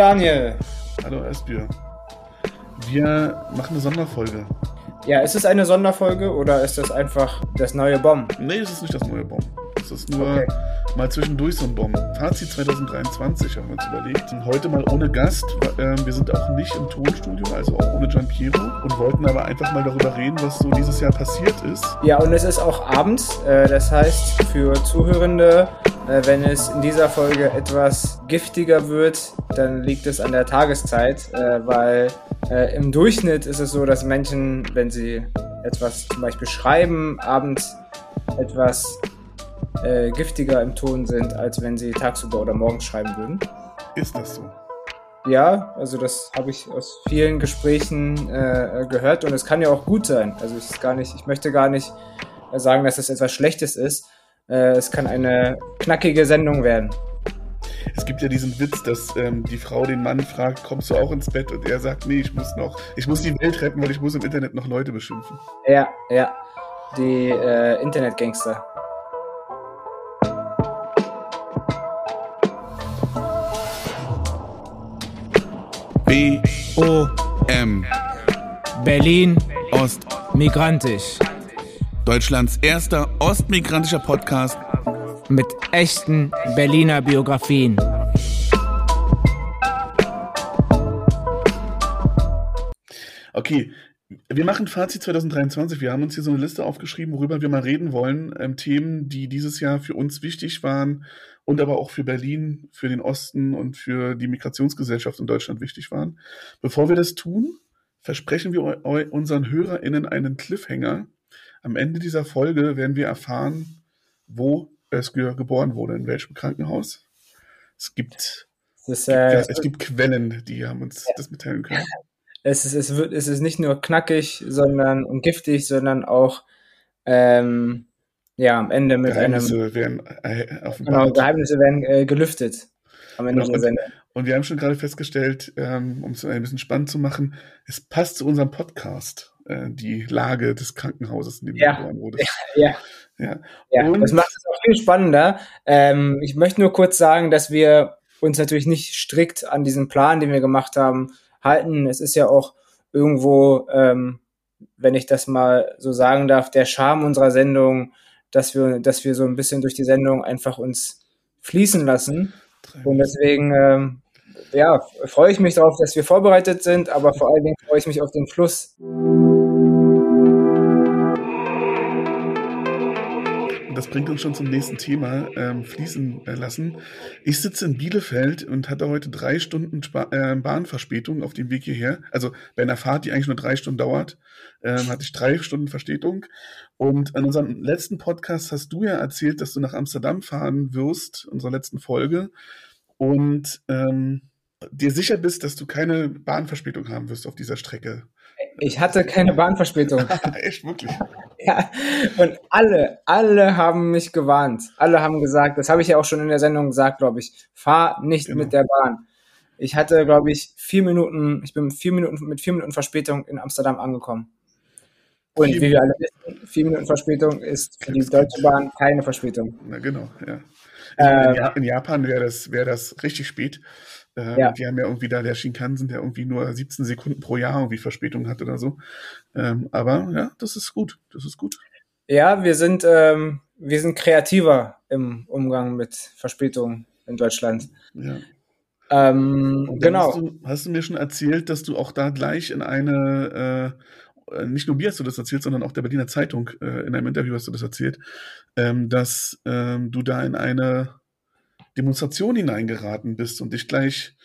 Daniel. Hallo Esbjörn. Wir machen eine Sonderfolge. Ja, ist es eine Sonderfolge oder ist das einfach das neue Bomb? Nee, es ist nicht das neue Bomb. Es ist nur okay. mal zwischendurch so ein Bomb. Fazit 2023 haben wir uns überlegt. Und heute mal ohne Gast. Wir sind auch nicht im Tonstudio, also auch ohne Gian Piero. Und wollten aber einfach mal darüber reden, was so dieses Jahr passiert ist. Ja, und es ist auch abends. Äh, das heißt, für Zuhörende, äh, wenn es in dieser Folge etwas giftiger wird, dann liegt es an der Tageszeit, äh, weil im Durchschnitt ist es so, dass Menschen, wenn sie etwas zum Beispiel schreiben, abends etwas äh, giftiger im Ton sind, als wenn sie tagsüber oder morgens schreiben würden. Ist das so? Ja, also das habe ich aus vielen Gesprächen äh, gehört und es kann ja auch gut sein. Also es ist gar nicht, ich möchte gar nicht sagen, dass es etwas Schlechtes ist. Äh, es kann eine knackige Sendung werden. Es gibt ja diesen Witz, dass ähm, die Frau den Mann fragt, kommst du auch ins Bett? Und er sagt, nee, ich muss noch, ich muss die Welt retten, weil ich muss im Internet noch Leute beschimpfen. Ja, ja. Die äh, Internetgangster. B-O-M. Berlin Ost Migrantisch. Deutschlands erster ostmigrantischer Podcast mit echten Berliner Biografien. Okay, wir machen Fazit 2023. Wir haben uns hier so eine Liste aufgeschrieben, worüber wir mal reden wollen. Ähm, Themen, die dieses Jahr für uns wichtig waren und aber auch für Berlin, für den Osten und für die Migrationsgesellschaft in Deutschland wichtig waren. Bevor wir das tun, versprechen wir unseren HörerInnen einen Cliffhanger. Am Ende dieser Folge werden wir erfahren, wo es geboren wurde, in welchem Krankenhaus. Es gibt, ist, äh, gibt, es gibt Quellen, die haben uns ja. das mitteilen können es ist, es wird, es ist nicht nur knackig, sondern und giftig, sondern auch ähm, ja am Ende mit Geheimnisse einem werden äh, genau, Geheimnisse werden äh, gelüftet am Ende genau, der Sendung. Und, und wir haben schon gerade festgestellt, ähm, um es ein bisschen spannend zu machen, es passt zu unserem Podcast, äh, die Lage des Krankenhauses, in dem ja. du geboren wurdest. Ja, ja. ja. ja und, das macht es auch viel spannender. Ähm, ich möchte nur kurz sagen, dass wir uns natürlich nicht strikt an diesen Plan, den wir gemacht haben, halten. Es ist ja auch irgendwo, ähm, wenn ich das mal so sagen darf, der Charme unserer Sendung, dass wir, dass wir so ein bisschen durch die Sendung einfach uns fließen lassen. Und deswegen, ähm, ja, freue ich mich darauf, dass wir vorbereitet sind, aber vor allen Dingen freue ich mich auf den Fluss. Das bringt uns schon zum nächsten Thema, ähm, fließen lassen. Ich sitze in Bielefeld und hatte heute drei Stunden Spa äh, Bahnverspätung auf dem Weg hierher. Also bei einer Fahrt, die eigentlich nur drei Stunden dauert, ähm, hatte ich drei Stunden Verspätung. Und in unserem letzten Podcast hast du ja erzählt, dass du nach Amsterdam fahren wirst, unserer letzten Folge. Und ähm, dir sicher bist, dass du keine Bahnverspätung haben wirst auf dieser Strecke. Ich hatte keine Bahnverspätung. Echt, wirklich? ja. Und alle, alle haben mich gewarnt. Alle haben gesagt, das habe ich ja auch schon in der Sendung gesagt, glaube ich, fahr nicht genau. mit der Bahn. Ich hatte, glaube ich, vier Minuten, ich bin vier Minuten, mit vier Minuten Verspätung in Amsterdam angekommen. Und vier wie wir alle wissen, vier Minuten Verspätung ist für die Deutsche Bahn keine Verspätung. Na genau, ja. Ähm, in Japan wäre das, wäre das richtig spät. Ähm, ja. Die haben ja irgendwie da der Shinkansen, der irgendwie nur 17 Sekunden pro Jahr irgendwie Verspätung hat oder so. Ähm, aber ja, das ist gut. Das ist gut. Ja, wir sind, ähm, wir sind kreativer im Umgang mit Verspätungen in Deutschland. Ja. Ähm, genau. Hast du, hast du, mir schon erzählt, dass du auch da gleich in eine, äh, nicht nur mir hast du das erzählt, sondern auch der Berliner Zeitung, äh, in einem Interview hast du das erzählt, ähm, dass ähm, du da in eine Demonstration hineingeraten bist und dich gleich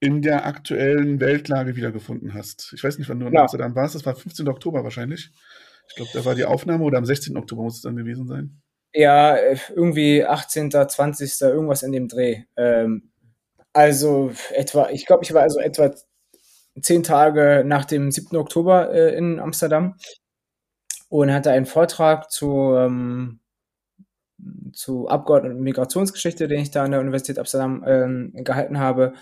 in der aktuellen Weltlage wiedergefunden hast. Ich weiß nicht, wann du in ja. Amsterdam warst. Das war 15. Oktober wahrscheinlich. Ich glaube, da war die Aufnahme oder am 16. Oktober muss es dann gewesen sein. Ja, irgendwie 18., 20., irgendwas in dem Dreh. Ähm, also etwa, ich glaube, ich war also etwa zehn Tage nach dem 7. Oktober äh, in Amsterdam und hatte einen Vortrag zu ähm, zu Abgeordneten und Migrationsgeschichte, den ich da an der Universität Amsterdam äh, gehalten habe.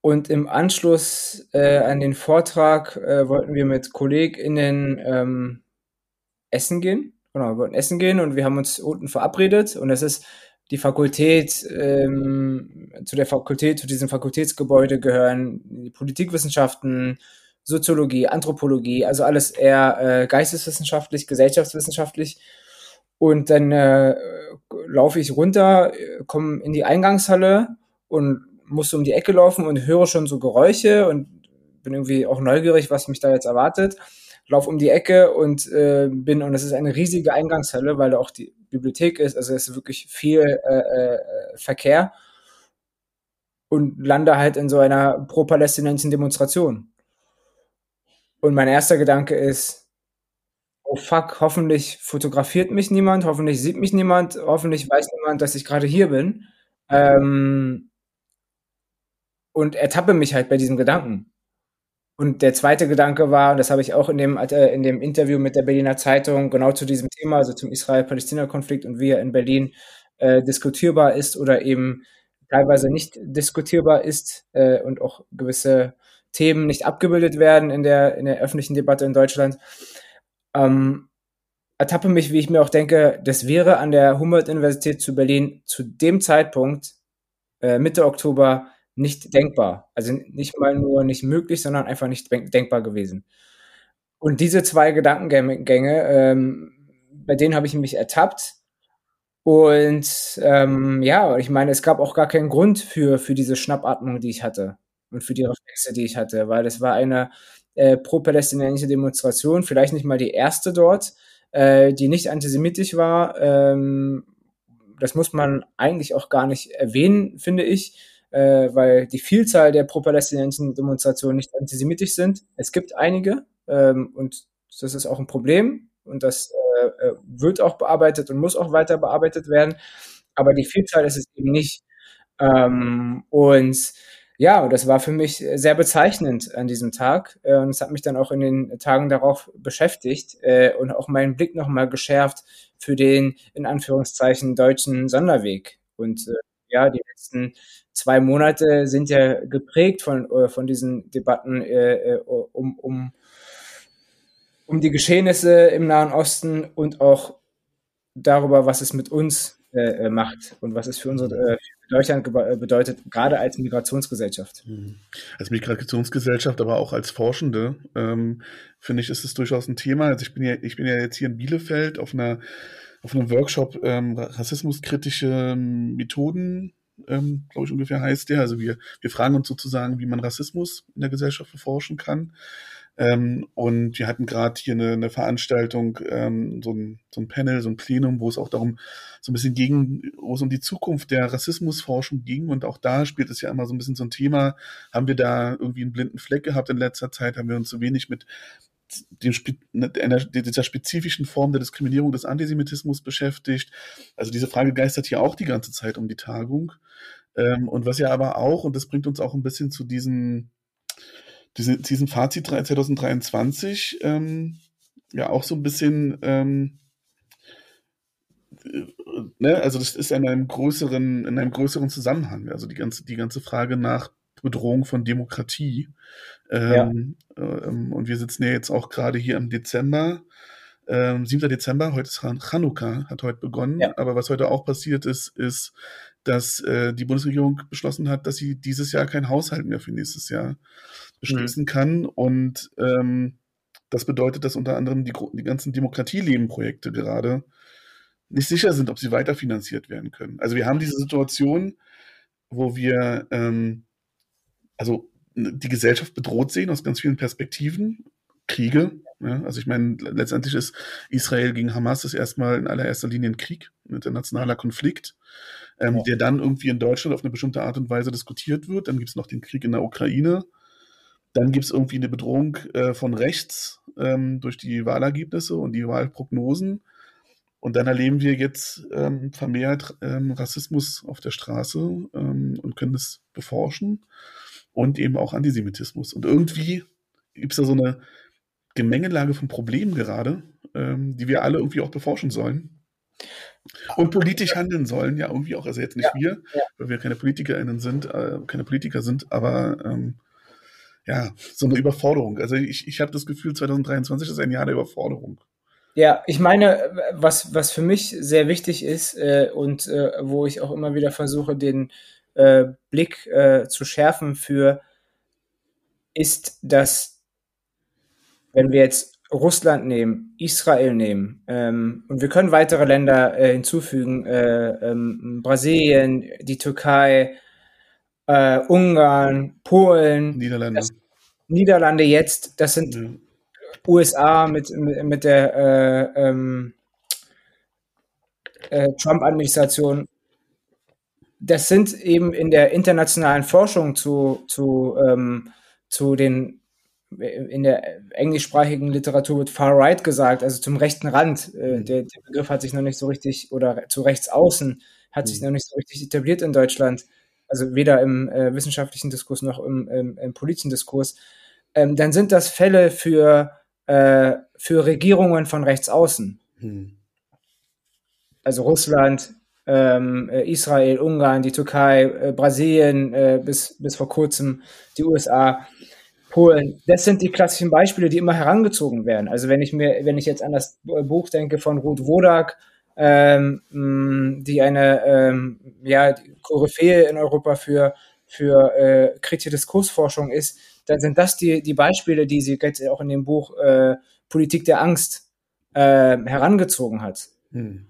Und im Anschluss äh, an den Vortrag äh, wollten wir mit KollegInnen ähm, essen gehen. Genau, wir wollten essen gehen und wir haben uns unten verabredet. Und es ist die Fakultät, ähm, zu der Fakultät, zu diesem Fakultätsgebäude gehören die Politikwissenschaften, Soziologie, Anthropologie, also alles eher äh, geisteswissenschaftlich, gesellschaftswissenschaftlich. Und dann äh, laufe ich runter, komme in die Eingangshalle und muss um die Ecke laufen und höre schon so Geräusche und bin irgendwie auch neugierig, was mich da jetzt erwartet. Lauf um die Ecke und äh, bin, und es ist eine riesige Eingangshalle, weil da auch die Bibliothek ist, also es ist wirklich viel äh, äh, Verkehr und lande halt in so einer pro-palästinensischen Demonstration. Und mein erster Gedanke ist, oh fuck, hoffentlich fotografiert mich niemand, hoffentlich sieht mich niemand, hoffentlich weiß niemand, dass ich gerade hier bin. Ähm, und ertappe mich halt bei diesem Gedanken. Und der zweite Gedanke war, und das habe ich auch in dem, äh, in dem Interview mit der Berliner Zeitung genau zu diesem Thema, also zum Israel-Palästina-Konflikt und wie er in Berlin äh, diskutierbar ist oder eben teilweise nicht diskutierbar ist äh, und auch gewisse Themen nicht abgebildet werden in der, in der öffentlichen Debatte in Deutschland. Ähm, ertappe mich, wie ich mir auch denke, das wäre an der Humboldt-Universität zu Berlin zu dem Zeitpunkt, äh, Mitte Oktober, nicht denkbar. Also nicht mal nur nicht möglich, sondern einfach nicht denkbar gewesen. Und diese zwei Gedankengänge, ähm, bei denen habe ich mich ertappt. Und ähm, ja, ich meine, es gab auch gar keinen Grund für, für diese Schnappatmung, die ich hatte und für die Reflexe, die ich hatte, weil es war eine äh, pro-palästinensische Demonstration, vielleicht nicht mal die erste dort, äh, die nicht antisemitisch war. Ähm, das muss man eigentlich auch gar nicht erwähnen, finde ich äh, weil die Vielzahl der pro-palästinensischen Demonstrationen nicht antisemitisch sind. Es gibt einige ähm, und das ist auch ein Problem und das äh, äh, wird auch bearbeitet und muss auch weiter bearbeitet werden. Aber die Vielzahl ist es eben nicht. Ähm, und ja, das war für mich sehr bezeichnend an diesem Tag. Äh, und es hat mich dann auch in den Tagen darauf beschäftigt äh, und auch meinen Blick nochmal geschärft für den, in Anführungszeichen, deutschen Sonderweg. Und äh, ja, die letzten zwei Monate sind ja geprägt von, äh, von diesen Debatten äh, äh, um, um, um die Geschehnisse im Nahen Osten und auch darüber, was es mit uns äh, macht und was es für unsere äh, Deutschland bedeutet, gerade als Migrationsgesellschaft. Mhm. Als Migrationsgesellschaft, aber auch als Forschende, ähm, finde ich, ist es durchaus ein Thema. Also ich bin ja, ich bin ja jetzt hier in Bielefeld auf einer auf einem Workshop ähm, rassismuskritische Methoden ähm, glaube ich ungefähr heißt der. Also wir, wir fragen uns sozusagen, wie man Rassismus in der Gesellschaft erforschen kann. Ähm, und wir hatten gerade hier eine, eine Veranstaltung, ähm, so, ein, so ein Panel, so ein Plenum, wo es auch darum so ein bisschen gegen, wo es um die Zukunft der Rassismusforschung ging. Und auch da spielt es ja immer so ein bisschen so ein Thema. Haben wir da irgendwie einen blinden Fleck gehabt in letzter Zeit? Haben wir uns zu wenig mit dem, dieser spezifischen Form der Diskriminierung des Antisemitismus beschäftigt. Also diese Frage geistert hier auch die ganze Zeit um die Tagung. Ähm, und was ja aber auch, und das bringt uns auch ein bisschen zu diesem, diesem, diesem Fazit 2023, ähm, ja auch so ein bisschen, ähm, äh, ne, also das ist in einem größeren, in einem größeren Zusammenhang. Also die ganze, die ganze Frage nach Bedrohung von Demokratie. Ähm, ja. ähm, und wir sitzen ja jetzt auch gerade hier im Dezember. Ähm, 7. Dezember, heute ist Chanukka, hat heute begonnen. Ja. Aber was heute auch passiert ist, ist, dass äh, die Bundesregierung beschlossen hat, dass sie dieses Jahr kein Haushalt mehr für nächstes Jahr beschließen mhm. kann. Und ähm, das bedeutet, dass unter anderem die, die ganzen Demokratieleben-Projekte gerade nicht sicher sind, ob sie weiterfinanziert werden können. Also wir haben diese Situation, wo wir ähm, also die Gesellschaft bedroht sehen aus ganz vielen Perspektiven. Kriege. Ja, also ich meine, letztendlich ist Israel gegen Hamas das erstmal in allererster Linie ein Krieg, ein internationaler Konflikt ähm, ja. der dann irgendwie in Deutschland auf eine bestimmte Art und Weise diskutiert wird. Dann gibt es noch den Krieg in der Ukraine. Dann gibt es irgendwie eine Bedrohung äh, von rechts ähm, durch die Wahlergebnisse und die Wahlprognosen. Und dann erleben wir jetzt ähm, vermehrt ähm, Rassismus auf der Straße ähm, und können es beforschen und eben auch Antisemitismus. Und irgendwie gibt es da so eine Gemengelage von Problemen gerade, ähm, die wir alle irgendwie auch beforschen sollen. Und politisch handeln sollen, ja, irgendwie auch, also jetzt nicht ja, wir, ja. weil wir keine PolitikerInnen sind, äh, keine Politiker sind, aber ähm, ja, so eine Überforderung. Also ich, ich habe das Gefühl, 2023 ist ein Jahr der Überforderung. Ja, ich meine, was, was für mich sehr wichtig ist äh, und äh, wo ich auch immer wieder versuche, den äh, Blick äh, zu schärfen für, ist, dass wenn wir jetzt Russland nehmen, Israel nehmen ähm, und wir können weitere Länder äh, hinzufügen, äh, ähm, Brasilien, die Türkei, äh, Ungarn, Polen, Niederlande. Das, Niederlande jetzt, das sind ja. USA mit, mit, mit der äh, ähm, äh, Trump-Administration. Das sind eben in der internationalen Forschung zu, zu, ähm, zu den in der englischsprachigen Literatur wird Far Right gesagt, also zum rechten Rand. Äh, mhm. der, der, Begriff hat sich noch nicht so richtig, oder zu rechts außen hat sich mhm. noch nicht so richtig etabliert in Deutschland. Also weder im äh, wissenschaftlichen Diskurs noch im, im, im politischen Diskurs. Ähm, dann sind das Fälle für äh, für Regierungen von rechts außen. Hm. Also Russland, ähm, äh, Israel, Ungarn, die Türkei, äh, Brasilien, äh, bis, bis vor kurzem die USA, Polen. Das sind die klassischen Beispiele, die immer herangezogen werden. Also wenn ich mir, wenn ich jetzt an das Buch denke von Ruth Wodak, ähm, die eine ähm, ja, Koryphäe in Europa für, für äh, kritische Diskursforschung ist, dann sind das die, die Beispiele, die sie jetzt auch in dem Buch äh, Politik der Angst äh, herangezogen hat. Hm.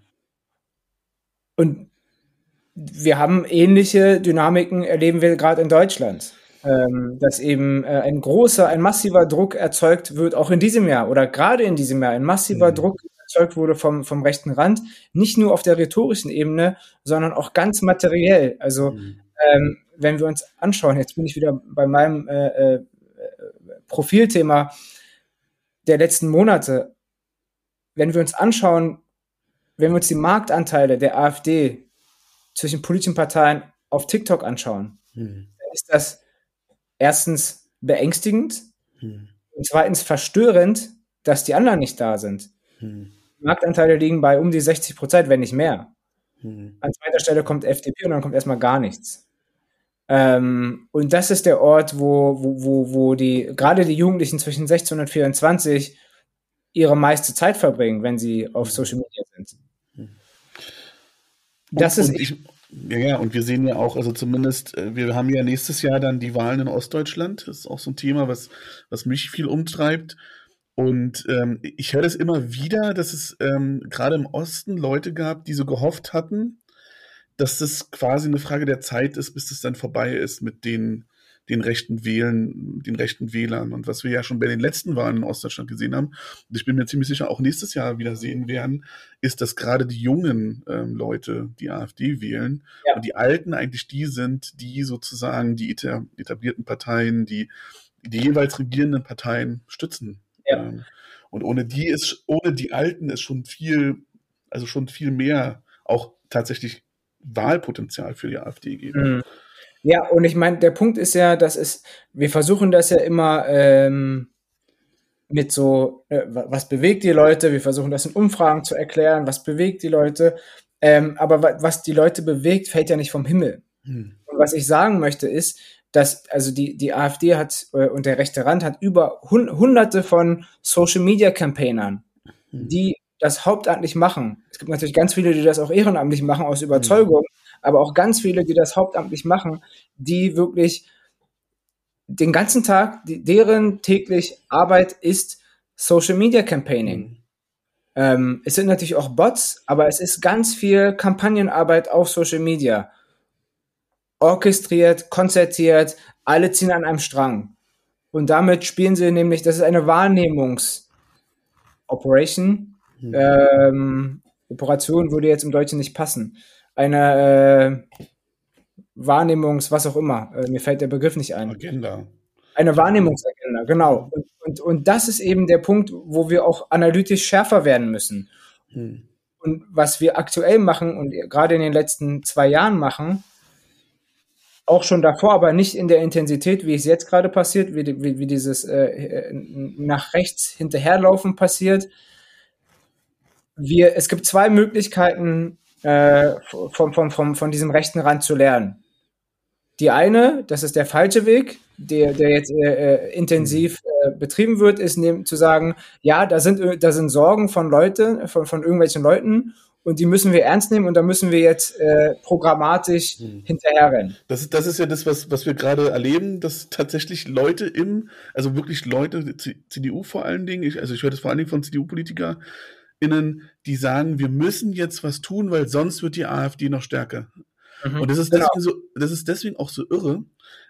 Und wir haben ähnliche Dynamiken, erleben wir gerade in Deutschland. Ähm, dass eben äh, ein großer, ein massiver Druck erzeugt wird, auch in diesem Jahr oder gerade in diesem Jahr, ein massiver mhm. Druck erzeugt wurde vom, vom rechten Rand, nicht nur auf der rhetorischen Ebene, sondern auch ganz materiell. Also mhm. ähm, wenn wir uns anschauen, jetzt bin ich wieder bei meinem äh, äh, Profilthema der letzten Monate, wenn wir uns anschauen, wenn wir uns die Marktanteile der AfD zwischen politischen Parteien auf TikTok anschauen, hm. ist das erstens beängstigend hm. und zweitens verstörend, dass die anderen nicht da sind. Hm. Marktanteile liegen bei um die 60 Prozent, wenn nicht mehr. Hm. An zweiter Stelle kommt FDP und dann kommt erstmal gar nichts. Ähm, und das ist der Ort, wo, wo, wo, wo die, gerade die Jugendlichen zwischen 16 und 24 ihre meiste Zeit verbringen, wenn sie auf Social Media sind. Das und, ist. Und ich, ja, ja, und wir sehen ja auch, also zumindest, äh, wir haben ja nächstes Jahr dann die Wahlen in Ostdeutschland. Das ist auch so ein Thema, was, was mich viel umtreibt. Und ähm, ich höre das immer wieder, dass es ähm, gerade im Osten Leute gab, die so gehofft hatten, dass das quasi eine Frage der Zeit ist, bis es dann vorbei ist mit den, den rechten Wählen, den rechten Wählern. Und was wir ja schon bei den letzten Wahlen in Ostdeutschland gesehen haben, und ich bin mir ziemlich sicher auch nächstes Jahr wieder sehen werden, ist, dass gerade die jungen ähm, Leute die AfD wählen ja. und die Alten eigentlich die sind, die sozusagen die etablierten Parteien, die, die jeweils regierenden Parteien stützen. Ja. Ähm, und ohne die ist, ohne die Alten ist schon viel, also schon viel mehr auch tatsächlich Wahlpotenzial für die AfD geben. Mhm. Ja, und ich meine, der Punkt ist ja, dass es, wir versuchen das ja immer ähm, mit so, äh, was bewegt die Leute, wir versuchen das in Umfragen zu erklären, was bewegt die Leute, ähm, aber was die Leute bewegt, fällt ja nicht vom Himmel. Hm. Und was ich sagen möchte ist, dass also die, die AfD hat äh, und der rechte Rand hat über hun hunderte von Social Media Campaignern, hm. die das hauptamtlich machen. Es gibt natürlich ganz viele, die das auch ehrenamtlich machen aus Überzeugung, mhm. Aber auch ganz viele, die das hauptamtlich machen, die wirklich den ganzen Tag, die, deren täglich Arbeit ist Social Media Campaigning. Mhm. Ähm, es sind natürlich auch Bots, aber es ist ganz viel Kampagnenarbeit auf Social Media. Orchestriert, konzertiert, alle ziehen an einem Strang. Und damit spielen sie nämlich, das ist eine Wahrnehmungs-Operation, hm. Ähm, Operation würde jetzt im Deutschen nicht passen. Eine äh, Wahrnehmungs-, was auch immer. Äh, mir fällt der Begriff nicht ein. Agenda. Eine Wahrnehmungsagenda, genau. Und, und, und das ist eben der Punkt, wo wir auch analytisch schärfer werden müssen. Hm. Und was wir aktuell machen und gerade in den letzten zwei Jahren machen, auch schon davor, aber nicht in der Intensität, wie es jetzt gerade passiert, wie, wie, wie dieses äh, äh nach rechts hinterherlaufen passiert, wir, es gibt zwei Möglichkeiten, äh, vom, vom, vom, von diesem rechten Rand zu lernen. Die eine, das ist der falsche Weg, der, der jetzt äh, äh intensiv äh, betrieben wird, ist nehm, zu sagen, ja, da sind, da sind Sorgen von Leuten, von, von irgendwelchen Leuten und die müssen wir ernst nehmen und da müssen wir jetzt äh, programmatisch hm. hinterherrennen. Das ist, das ist ja das, was, was wir gerade erleben, dass tatsächlich Leute im, also wirklich Leute, CDU vor allen Dingen, ich, also ich höre das vor allen Dingen von CDU-PolitikerInnen, die sagen, wir müssen jetzt was tun, weil sonst wird die AfD noch stärker. Mhm, und das ist, genau. deswegen so, das ist deswegen auch so irre,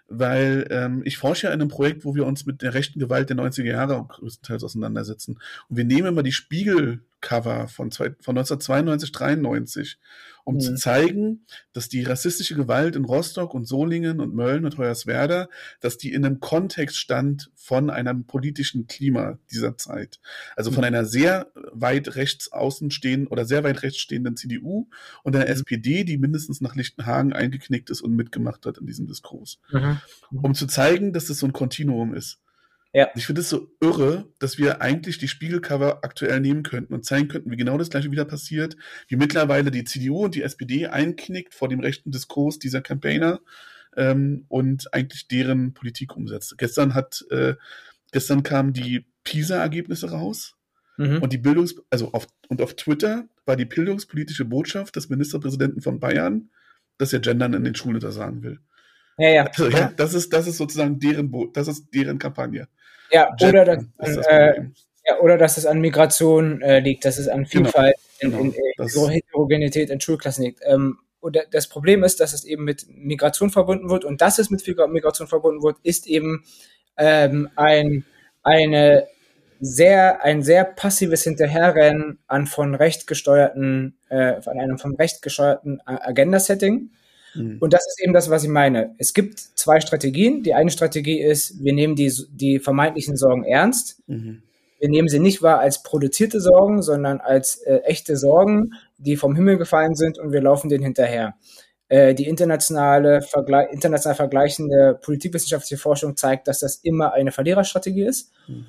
weil ähm, ich forsche ja in einem Projekt, wo wir uns mit der rechten Gewalt der 90er Jahre größtenteils auseinandersetzen. Und wir nehmen immer die Spiegelcover von, zwei, von 1992, 93 um mhm. zu zeigen, dass die rassistische Gewalt in Rostock und Solingen und Mölln und Hoyerswerda, dass die in einem Kontext stand von einem politischen Klima dieser Zeit. Also von mhm. einer sehr weit rechts außen stehenden oder sehr weit rechts stehenden CDU und einer mhm. SPD, die mindestens nach Lichtenhagen eingeknickt ist und mitgemacht hat in diesem Diskurs. Mhm. Um zu zeigen, dass das so ein Kontinuum ist. Ja. Ich finde es so irre, dass wir eigentlich die Spiegelcover aktuell nehmen könnten und zeigen könnten, wie genau das gleiche wieder passiert, wie mittlerweile die CDU und die SPD einknickt vor dem rechten Diskurs dieser Campaigner ähm, und eigentlich deren Politik umsetzt. Gestern hat, äh, gestern kamen die PISA-Ergebnisse raus. Mhm. Und die Bildungs-, also auf, und auf Twitter war die bildungspolitische Botschaft des Ministerpräsidenten von Bayern, dass er Gendern in den Schulen untersagen will. Ja, ja. Also, ja, das ist, das ist sozusagen deren, Bo das ist deren Kampagne. Ja, oder dass, das äh, ja, oder dass es an Migration äh, liegt, dass es an genau. Vielfalt, genau, in, in, in Heterogenität in Schulklassen liegt. Ähm, und das Problem ist, dass es eben mit Migration verbunden wird und dass es mit Migration verbunden wird, ist eben ähm, ein, eine sehr, ein sehr passives Hinterherrennen an von Recht gesteuerten, äh, an einem von Recht gesteuerten Agenda-Setting. Mhm. Und das ist eben das, was ich meine. Es gibt zwei Strategien. Die eine Strategie ist, wir nehmen die, die vermeintlichen Sorgen ernst. Mhm. Wir nehmen sie nicht wahr als produzierte Sorgen, sondern als äh, echte Sorgen, die vom Himmel gefallen sind und wir laufen denen hinterher. Äh, die internationale, Vergle international vergleichende politikwissenschaftliche Forschung zeigt, dass das immer eine Verliererstrategie ist. Mhm.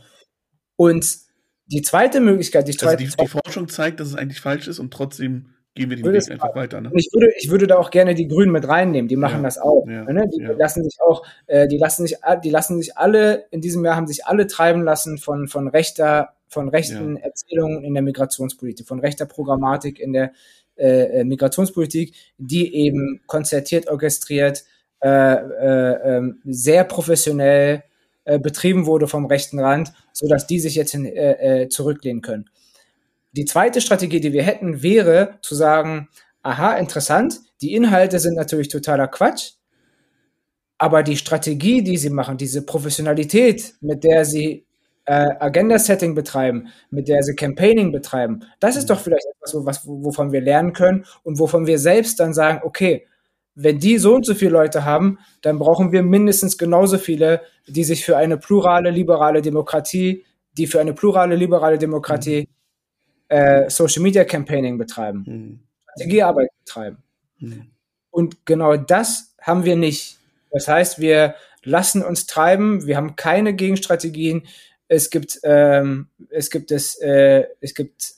Und die zweite Möglichkeit, die, also die, die Forschung zeigt, dass es eigentlich falsch ist und trotzdem gehen wir den Weg einfach weiter. Ne? Ich, würde, ich würde da auch gerne die Grünen mit reinnehmen, die machen ja, das auch. Ja, ne? Die ja. lassen sich auch, äh, die lassen sich, die lassen sich alle, in diesem Jahr haben sich alle treiben lassen von, von rechter, von rechten Erzählungen in der Migrationspolitik, von rechter Programmatik in der äh, äh Migrationspolitik, die eben konzertiert, orchestriert, äh, äh, ähm, sehr professionell äh, betrieben wurde vom rechten Rand, so dass die sich jetzt hin, äh, äh, zurücklehnen können. Die zweite Strategie, die wir hätten, wäre zu sagen, aha, interessant, die Inhalte sind natürlich totaler Quatsch, aber die Strategie, die sie machen, diese Professionalität, mit der sie äh, Agenda-Setting betreiben, mit der sie Campaigning betreiben, das ist doch vielleicht etwas, was, wovon wir lernen können und wovon wir selbst dann sagen, okay, wenn die so und so viele Leute haben, dann brauchen wir mindestens genauso viele, die sich für eine plurale, liberale Demokratie, die für eine plurale, liberale Demokratie äh, Social Media Campaigning betreiben, mhm. Strategiearbeit betreiben. Mhm. Und genau das haben wir nicht. Das heißt, wir lassen uns treiben, wir haben keine Gegenstrategien. Es gibt, ähm, es gibt das, äh, es gibt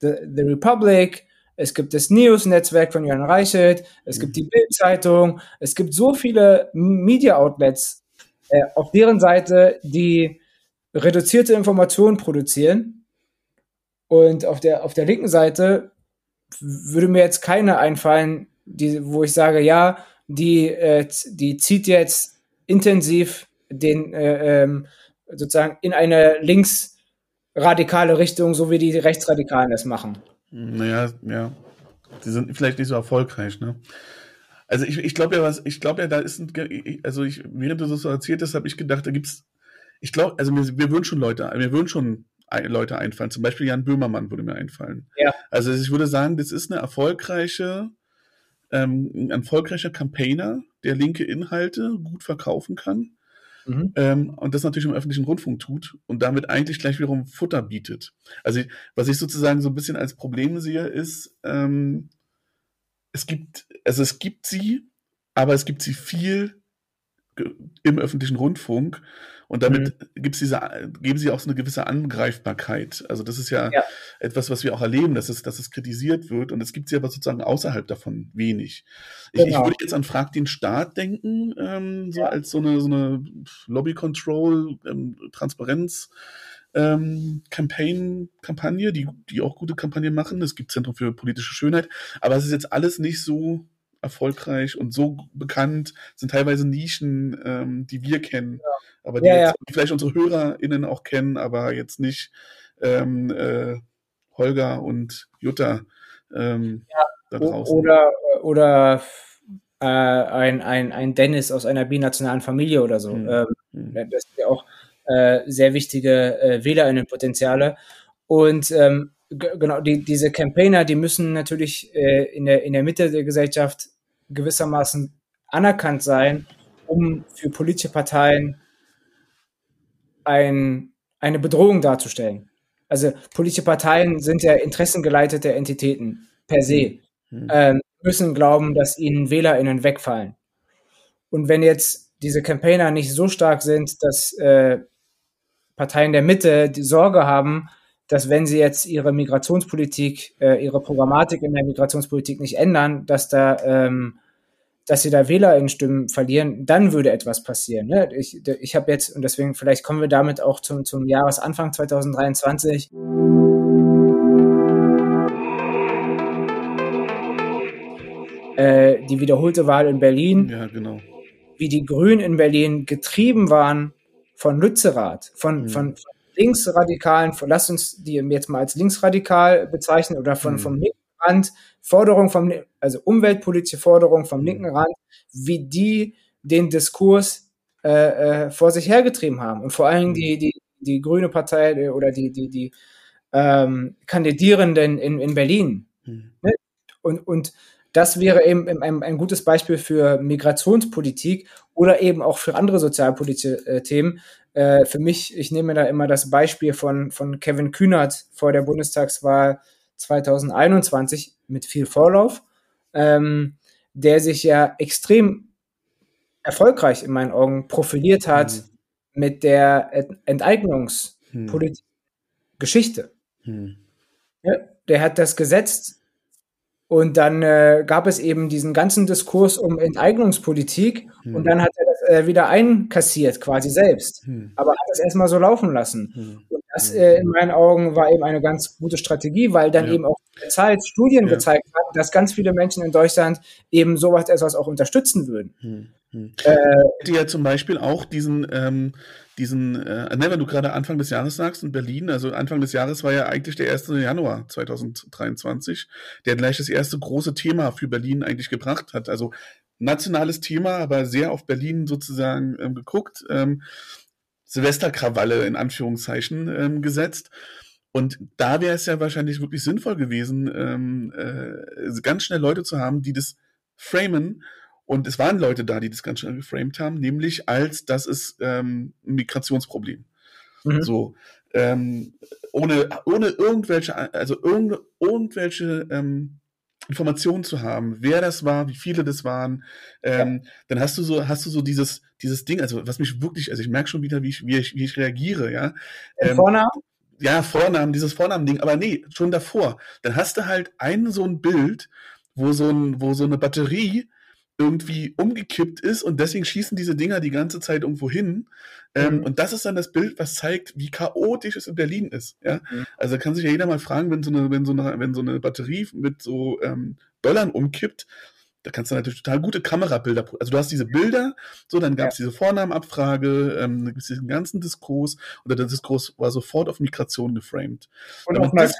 The, The Republic, es gibt das News-Netzwerk von Jörn Reichelt, es gibt die Bild-Zeitung, es gibt so viele Media-Outlets äh, auf deren Seite, die reduzierte Informationen produzieren und auf der, auf der linken Seite würde mir jetzt keine einfallen, die, wo ich sage, ja, die, äh, die zieht jetzt intensiv den äh, ähm, sozusagen in eine linksradikale Richtung, so wie die Rechtsradikalen das machen. Naja, ja. Die sind vielleicht nicht so erfolgreich, ne? Also ich, ich glaube ja, was, ich glaube ja, da ist ein, also ich, während du das so erzählt hast, habe ich gedacht, da gibt's, ich glaube, also mir, wir würden schon Leute, wir würden schon Leute einfallen. Zum Beispiel Jan Böhmermann würde mir einfallen. Ja. Also ich würde sagen, das ist eine erfolgreiche, ähm, ein erfolgreicher Campaigner, der linke Inhalte gut verkaufen kann. Mhm. Ähm, und das natürlich im öffentlichen Rundfunk tut und damit eigentlich gleich wiederum Futter bietet. Also was ich sozusagen so ein bisschen als Problem sehe, ist, ähm, es gibt, also es gibt sie, aber es gibt sie viel im öffentlichen Rundfunk. Und damit mhm. gibt's diese, geben sie auch so eine gewisse Angreifbarkeit. Also das ist ja, ja, etwas, was wir auch erleben, dass es, dass es kritisiert wird. Und es gibt sie aber sozusagen außerhalb davon wenig. Ich, genau. ich würde jetzt an Frag den Staat denken, ähm, so ja. als so eine, so eine Lobby-Control, ähm, Transparenz. Ähm, Campaign, Kampagne, die, die auch gute Kampagnen machen. Es gibt Zentrum für politische Schönheit, aber es ist jetzt alles nicht so erfolgreich und so bekannt, sind teilweise Nischen, ähm, die wir kennen, ja. aber die, ja, jetzt, ja. vielleicht unsere HörerInnen auch kennen, aber jetzt nicht ähm, äh, Holger und Jutta ähm, da draußen. Oder, oder äh, ein, ein, ein Dennis aus einer binationalen Familie oder so. Mhm. Das sind ja auch äh, sehr wichtige äh, WählerInnenpotenziale. Und ähm, genau, die, diese Campaigner, die müssen natürlich äh, in, der, in der Mitte der Gesellschaft gewissermaßen anerkannt sein, um für politische Parteien ein, eine Bedrohung darzustellen. Also politische Parteien sind ja interessengeleitete Entitäten per se, mhm. ähm, müssen glauben, dass ihnen WählerInnen wegfallen. Und wenn jetzt diese Campaigner nicht so stark sind, dass äh, Parteien der Mitte die Sorge haben, dass wenn sie jetzt ihre Migrationspolitik, äh, ihre Programmatik in der Migrationspolitik nicht ändern, dass da, ähm, dass sie da WählerInnen-Stimmen verlieren, dann würde etwas passieren. Ne? Ich, ich habe jetzt, und deswegen vielleicht kommen wir damit auch zum, zum Jahresanfang 2023. Äh, die wiederholte Wahl in Berlin. Ja, genau. Wie die Grünen in Berlin getrieben waren von Lützerath, von, mhm. von, Linksradikalen, lass uns die jetzt mal als linksradikal bezeichnen oder von, mhm. vom linken Rand, Forderung vom, also umweltpolitische Forderung vom linken mhm. Rand, wie die den Diskurs äh, äh, vor sich hergetrieben haben. Und vor allem die, mhm. die, die Grüne Partei äh, oder die, die, die ähm, Kandidierenden in, in Berlin. Mhm. Ne? Und, und das wäre eben ein, ein, gutes Beispiel für Migrationspolitik oder eben auch für andere sozialpolitische äh, Themen. Äh, für mich, ich nehme da immer das Beispiel von, von Kevin Kühnert vor der Bundestagswahl 2021 mit viel Vorlauf, ähm, der sich ja extrem erfolgreich in meinen Augen profiliert hat hm. mit der Enteignungspolitik. Hm. Geschichte. Hm. Ja, der hat das gesetzt und dann äh, gab es eben diesen ganzen Diskurs um Enteignungspolitik hm. und dann hat er äh, wieder einkassiert, quasi selbst. Hm. Aber hat das erstmal so laufen lassen. Hm. Und das hm. äh, in meinen Augen war eben eine ganz gute Strategie, weil dann ja. eben auch Zeit Studien ja. gezeigt hat, dass ganz viele Menschen in Deutschland eben sowas etwas auch unterstützen würden. Hm. Hm. Äh, die ja zum Beispiel auch diesen ähm, diesen, äh, ne, wenn du gerade Anfang des Jahres sagst in Berlin, also Anfang des Jahres war ja eigentlich der 1. Januar 2023, der gleich das erste große Thema für Berlin eigentlich gebracht hat. Also nationales Thema, aber sehr auf Berlin sozusagen ähm, geguckt. Ähm, Silvesterkrawalle in Anführungszeichen ähm, gesetzt. Und da wäre es ja wahrscheinlich wirklich sinnvoll gewesen, ähm, äh, ganz schnell Leute zu haben, die das framen und es waren Leute da, die das ganz schnell geframed haben, nämlich als das ist ähm, ein Migrationsproblem. Mhm. So, ähm, ohne, ohne irgendwelche, also irgend, irgendwelche ähm, Informationen zu haben, wer das war, wie viele das waren, ähm, ja. dann hast du so, hast du so dieses, dieses Ding, also was mich wirklich, also ich merke schon wieder, wie ich, wie ich, wie ich reagiere, ja. Ähm, Vornamen? Ja, Vornamen, dieses Vornamen-Ding, aber nee, schon davor. Dann hast du halt ein so ein Bild, wo so ein, wo so eine Batterie irgendwie umgekippt ist und deswegen schießen diese Dinger die ganze Zeit irgendwo hin. Ähm, mhm. Und das ist dann das Bild, was zeigt, wie chaotisch es in Berlin ist. Ja? Mhm. Also kann sich ja jeder mal fragen, wenn so eine, wenn so eine, wenn so eine Batterie mit so ähm, Böllern umkippt, da kannst du natürlich total gute Kamerabilder. Also du hast diese Bilder, so dann gab es ja. diese Vornamenabfrage, ähm, dann gibt es diesen ganzen Diskurs oder der Diskurs war sofort auf Migration geframed. Und wenn man, das,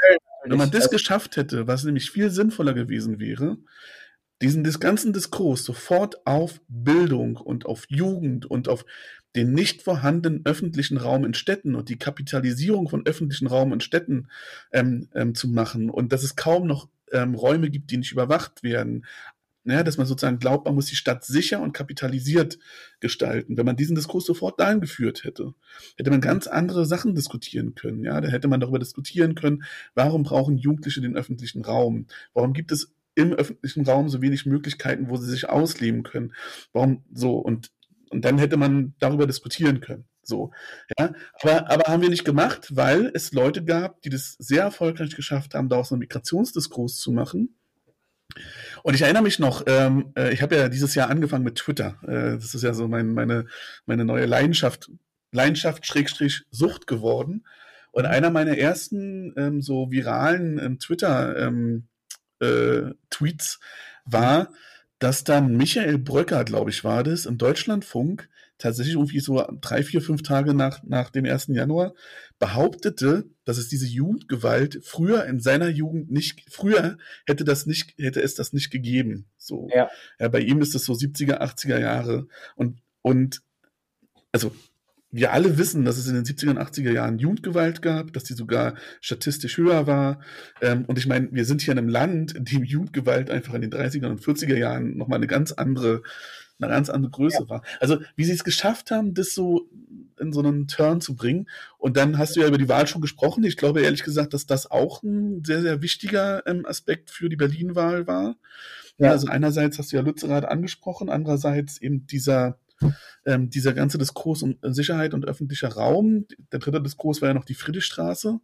wenn man das also geschafft hätte, was nämlich viel sinnvoller gewesen wäre, diesen ganzen Diskurs sofort auf Bildung und auf Jugend und auf den nicht vorhandenen öffentlichen Raum in Städten und die Kapitalisierung von öffentlichen Raum in Städten ähm, ähm, zu machen und dass es kaum noch ähm, Räume gibt, die nicht überwacht werden. Ja, dass man sozusagen glaubt, man muss die Stadt sicher und kapitalisiert gestalten. Wenn man diesen Diskurs sofort dahin geführt hätte, hätte man ganz andere Sachen diskutieren können. Ja, da hätte man darüber diskutieren können, warum brauchen Jugendliche den öffentlichen Raum? Warum gibt es im öffentlichen Raum so wenig Möglichkeiten, wo sie sich ausleben können. Warum so? Und und dann hätte man darüber diskutieren können. So, ja. Aber, aber haben wir nicht gemacht, weil es Leute gab, die das sehr erfolgreich geschafft haben, daraus einen Migrationsdiskurs zu machen. Und ich erinnere mich noch, ähm, äh, ich habe ja dieses Jahr angefangen mit Twitter. Äh, das ist ja so mein, meine, meine neue Leidenschaft, Leidenschaft Schrägstrich Sucht geworden. Und einer meiner ersten ähm, so viralen ähm, Twitter-Tweets ähm, äh, war, dass dann Michael Bröcker, glaube ich, war das, im Deutschlandfunk tatsächlich irgendwie so drei, vier, fünf Tage nach, nach dem 1. Januar behauptete, dass es diese Jugendgewalt früher in seiner Jugend nicht, früher hätte das nicht, hätte es das nicht gegeben. So. Ja. ja bei ihm ist es so 70er, 80er Jahre. Und, und, also, wir alle wissen, dass es in den 70er und 80er Jahren Jugendgewalt gab, dass die sogar statistisch höher war. Ähm, und ich meine, wir sind hier in einem Land, in dem Jugendgewalt einfach in den 30er und 40er Jahren nochmal eine ganz andere, eine ganz andere Größe ja. war. Also, wie sie es geschafft haben, das so in so einen Turn zu bringen. Und dann hast du ja über die Wahl schon gesprochen. Ich glaube ehrlich gesagt, dass das auch ein sehr, sehr wichtiger ähm, Aspekt für die Berlin-Wahl war. Ja. Also einerseits hast du ja Lützerath angesprochen, andererseits eben dieser ähm, dieser ganze Diskurs um Sicherheit und öffentlicher Raum. Der dritte Diskurs war ja noch die Friedrichstraße,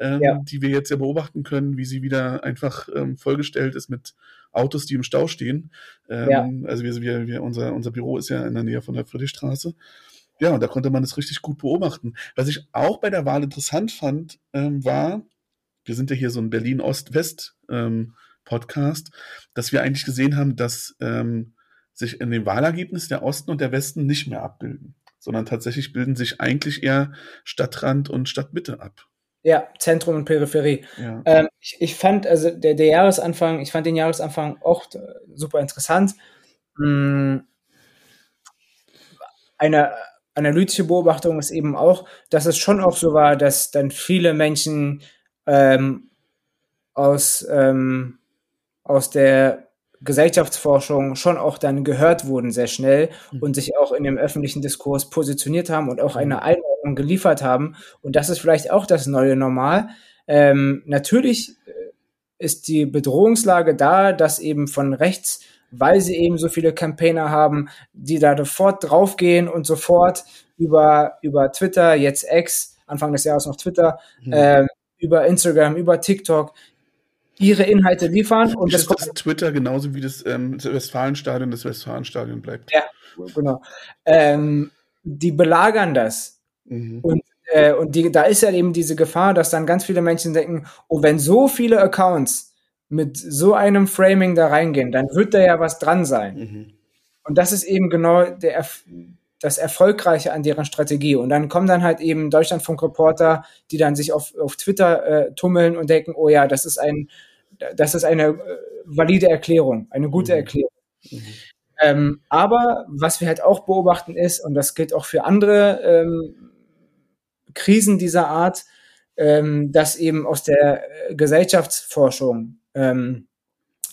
ähm, ja. die wir jetzt ja beobachten können, wie sie wieder einfach ähm, vollgestellt ist mit Autos, die im Stau stehen. Ähm, ja. Also wir, wir, wir, unser, unser Büro ist ja in der Nähe von der Friedrichstraße. Ja, und da konnte man das richtig gut beobachten. Was ich auch bei der Wahl interessant fand, ähm, war, wir sind ja hier so ein Berlin-Ost-West ähm, dass wir eigentlich gesehen haben, dass ähm, sich in dem Wahlergebnis der Osten und der Westen nicht mehr abbilden, sondern tatsächlich bilden sich eigentlich eher Stadtrand und Stadtmitte ab. Ja, Zentrum und Peripherie. Ja. Ähm, ich, ich, fand, also der, der, Jahresanfang, ich fand den Jahresanfang auch äh, super interessant. Hm, eine analytische Beobachtung ist eben auch, dass es schon auch so war, dass dann viele Menschen ähm, aus, ähm, aus der Gesellschaftsforschung schon auch dann gehört wurden sehr schnell mhm. und sich auch in dem öffentlichen Diskurs positioniert haben und auch eine mhm. Einordnung geliefert haben. Und das ist vielleicht auch das neue Normal. Ähm, natürlich äh, ist die Bedrohungslage da, dass eben von rechts, weil sie eben so viele Campaigner haben, die da sofort draufgehen und sofort über, über Twitter, jetzt X, Anfang des Jahres noch Twitter, mhm. äh, über Instagram, über TikTok, ihre Inhalte liefern. Und das, das Twitter genauso wie das, ähm, das Westfalenstadion das Westfalenstadion bleibt. Ja, genau. Ähm, die belagern das. Mhm. Und, äh, und die, da ist ja eben diese Gefahr, dass dann ganz viele Menschen denken, oh, wenn so viele Accounts mit so einem Framing da reingehen, dann wird da ja was dran sein. Mhm. Und das ist eben genau der, das Erfolgreiche an deren Strategie. Und dann kommen dann halt eben Deutschlandfunk-Reporter, die dann sich auf, auf Twitter äh, tummeln und denken, oh ja, das ist ein das ist eine äh, valide Erklärung, eine gute mhm. Erklärung. Mhm. Ähm, aber was wir halt auch beobachten ist, und das gilt auch für andere ähm, Krisen dieser Art, ähm, dass eben aus der äh, Gesellschaftsforschung ähm,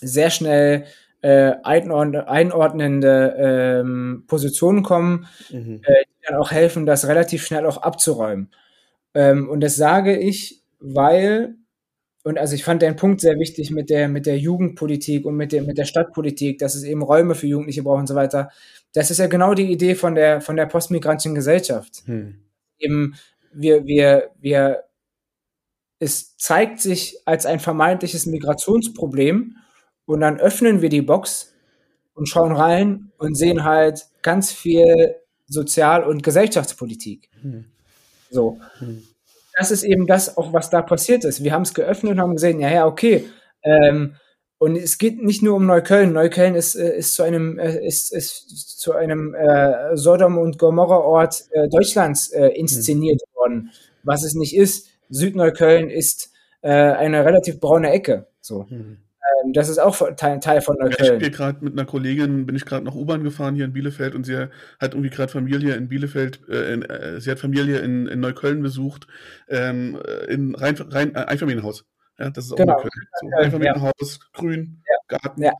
sehr schnell äh, einordnende ähm, Positionen kommen, mhm. äh, die dann auch helfen, das relativ schnell auch abzuräumen. Ähm, und das sage ich, weil und also ich fand den Punkt sehr wichtig mit der, mit der Jugendpolitik und mit der, mit der Stadtpolitik, dass es eben Räume für Jugendliche braucht und so weiter. Das ist ja genau die Idee von der, von der postmigrantischen Gesellschaft. Hm. Eben, wir, wir, wir, es zeigt sich als ein vermeintliches Migrationsproblem und dann öffnen wir die Box und schauen rein und sehen halt ganz viel Sozial- und Gesellschaftspolitik. Hm. So. Hm das ist eben das auch, was da passiert ist. Wir haben es geöffnet und haben gesehen, ja, ja, okay. Ähm, und es geht nicht nur um Neukölln. Neukölln ist, äh, ist zu einem, äh, ist, ist zu einem äh, Sodom- und Gomorra-Ort äh, Deutschlands äh, inszeniert mhm. worden. Was es nicht ist. Südneukölln ist äh, eine relativ braune Ecke. So. Mhm. Ähm, das ist auch Teil, Teil von Neukölln. Ich bin gerade mit einer Kollegin, bin ich gerade nach U-Bahn gefahren hier in Bielefeld und sie hat irgendwie gerade Familie in Bielefeld, äh, in, äh, sie hat Familie in, in Neukölln besucht, ähm, in Rhein, Rhein, äh, Einfamilienhaus. Ja, das ist auch genau. Neukölln. So, Einfamilienhaus, ja. grün, ja. Garten. Ja.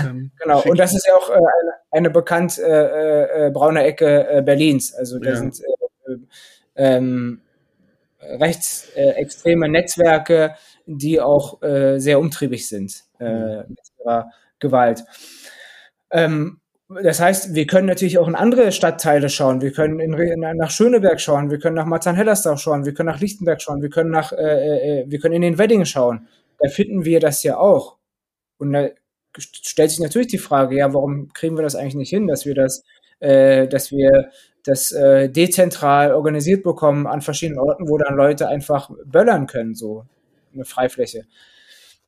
Ähm, genau, schick. und das ist ja auch äh, eine, eine bekannt äh, äh, braune Ecke äh, Berlins. Also da sind äh, ähm, rechtsextreme Netzwerke, die auch äh, sehr umtriebig sind äh, mhm. mit ihrer Gewalt. Ähm, das heißt, wir können natürlich auch in andere Stadtteile schauen. Wir können in, in, nach Schöneberg schauen, wir können nach Marzahn-Hellersdorf schauen, wir können nach Lichtenberg schauen, wir können nach, äh, äh, wir können in den Wedding schauen. Da finden wir das ja auch. Und da stellt sich natürlich die Frage, ja, warum kriegen wir das eigentlich nicht hin, dass wir das, äh, dass wir das äh, dezentral organisiert bekommen an verschiedenen Orten, wo dann Leute einfach böllern können, so eine Freifläche.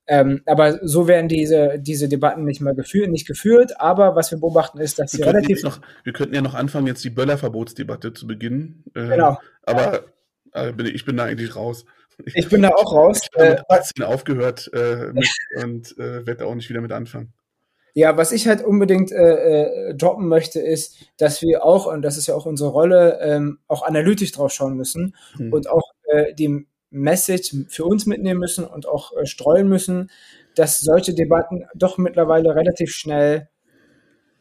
Ähm, aber so werden diese, diese Debatten nicht mehr geführt, nicht geführt. Aber was wir beobachten ist, dass sie relativ. Noch, wir könnten ja noch anfangen, jetzt die Böllerverbotsdebatte zu beginnen. Äh, genau. Aber äh, ich bin da eigentlich raus. Ich, ich bin da auch raus. Ich habe mit 18 äh, aufgehört äh, mit, und äh, werde auch nicht wieder mit anfangen. Ja, was ich halt unbedingt äh, droppen möchte, ist, dass wir auch, und das ist ja auch unsere Rolle, ähm, auch analytisch drauf schauen müssen hm. und auch die Message für uns mitnehmen müssen und auch äh, streuen müssen, dass solche Debatten doch mittlerweile relativ schnell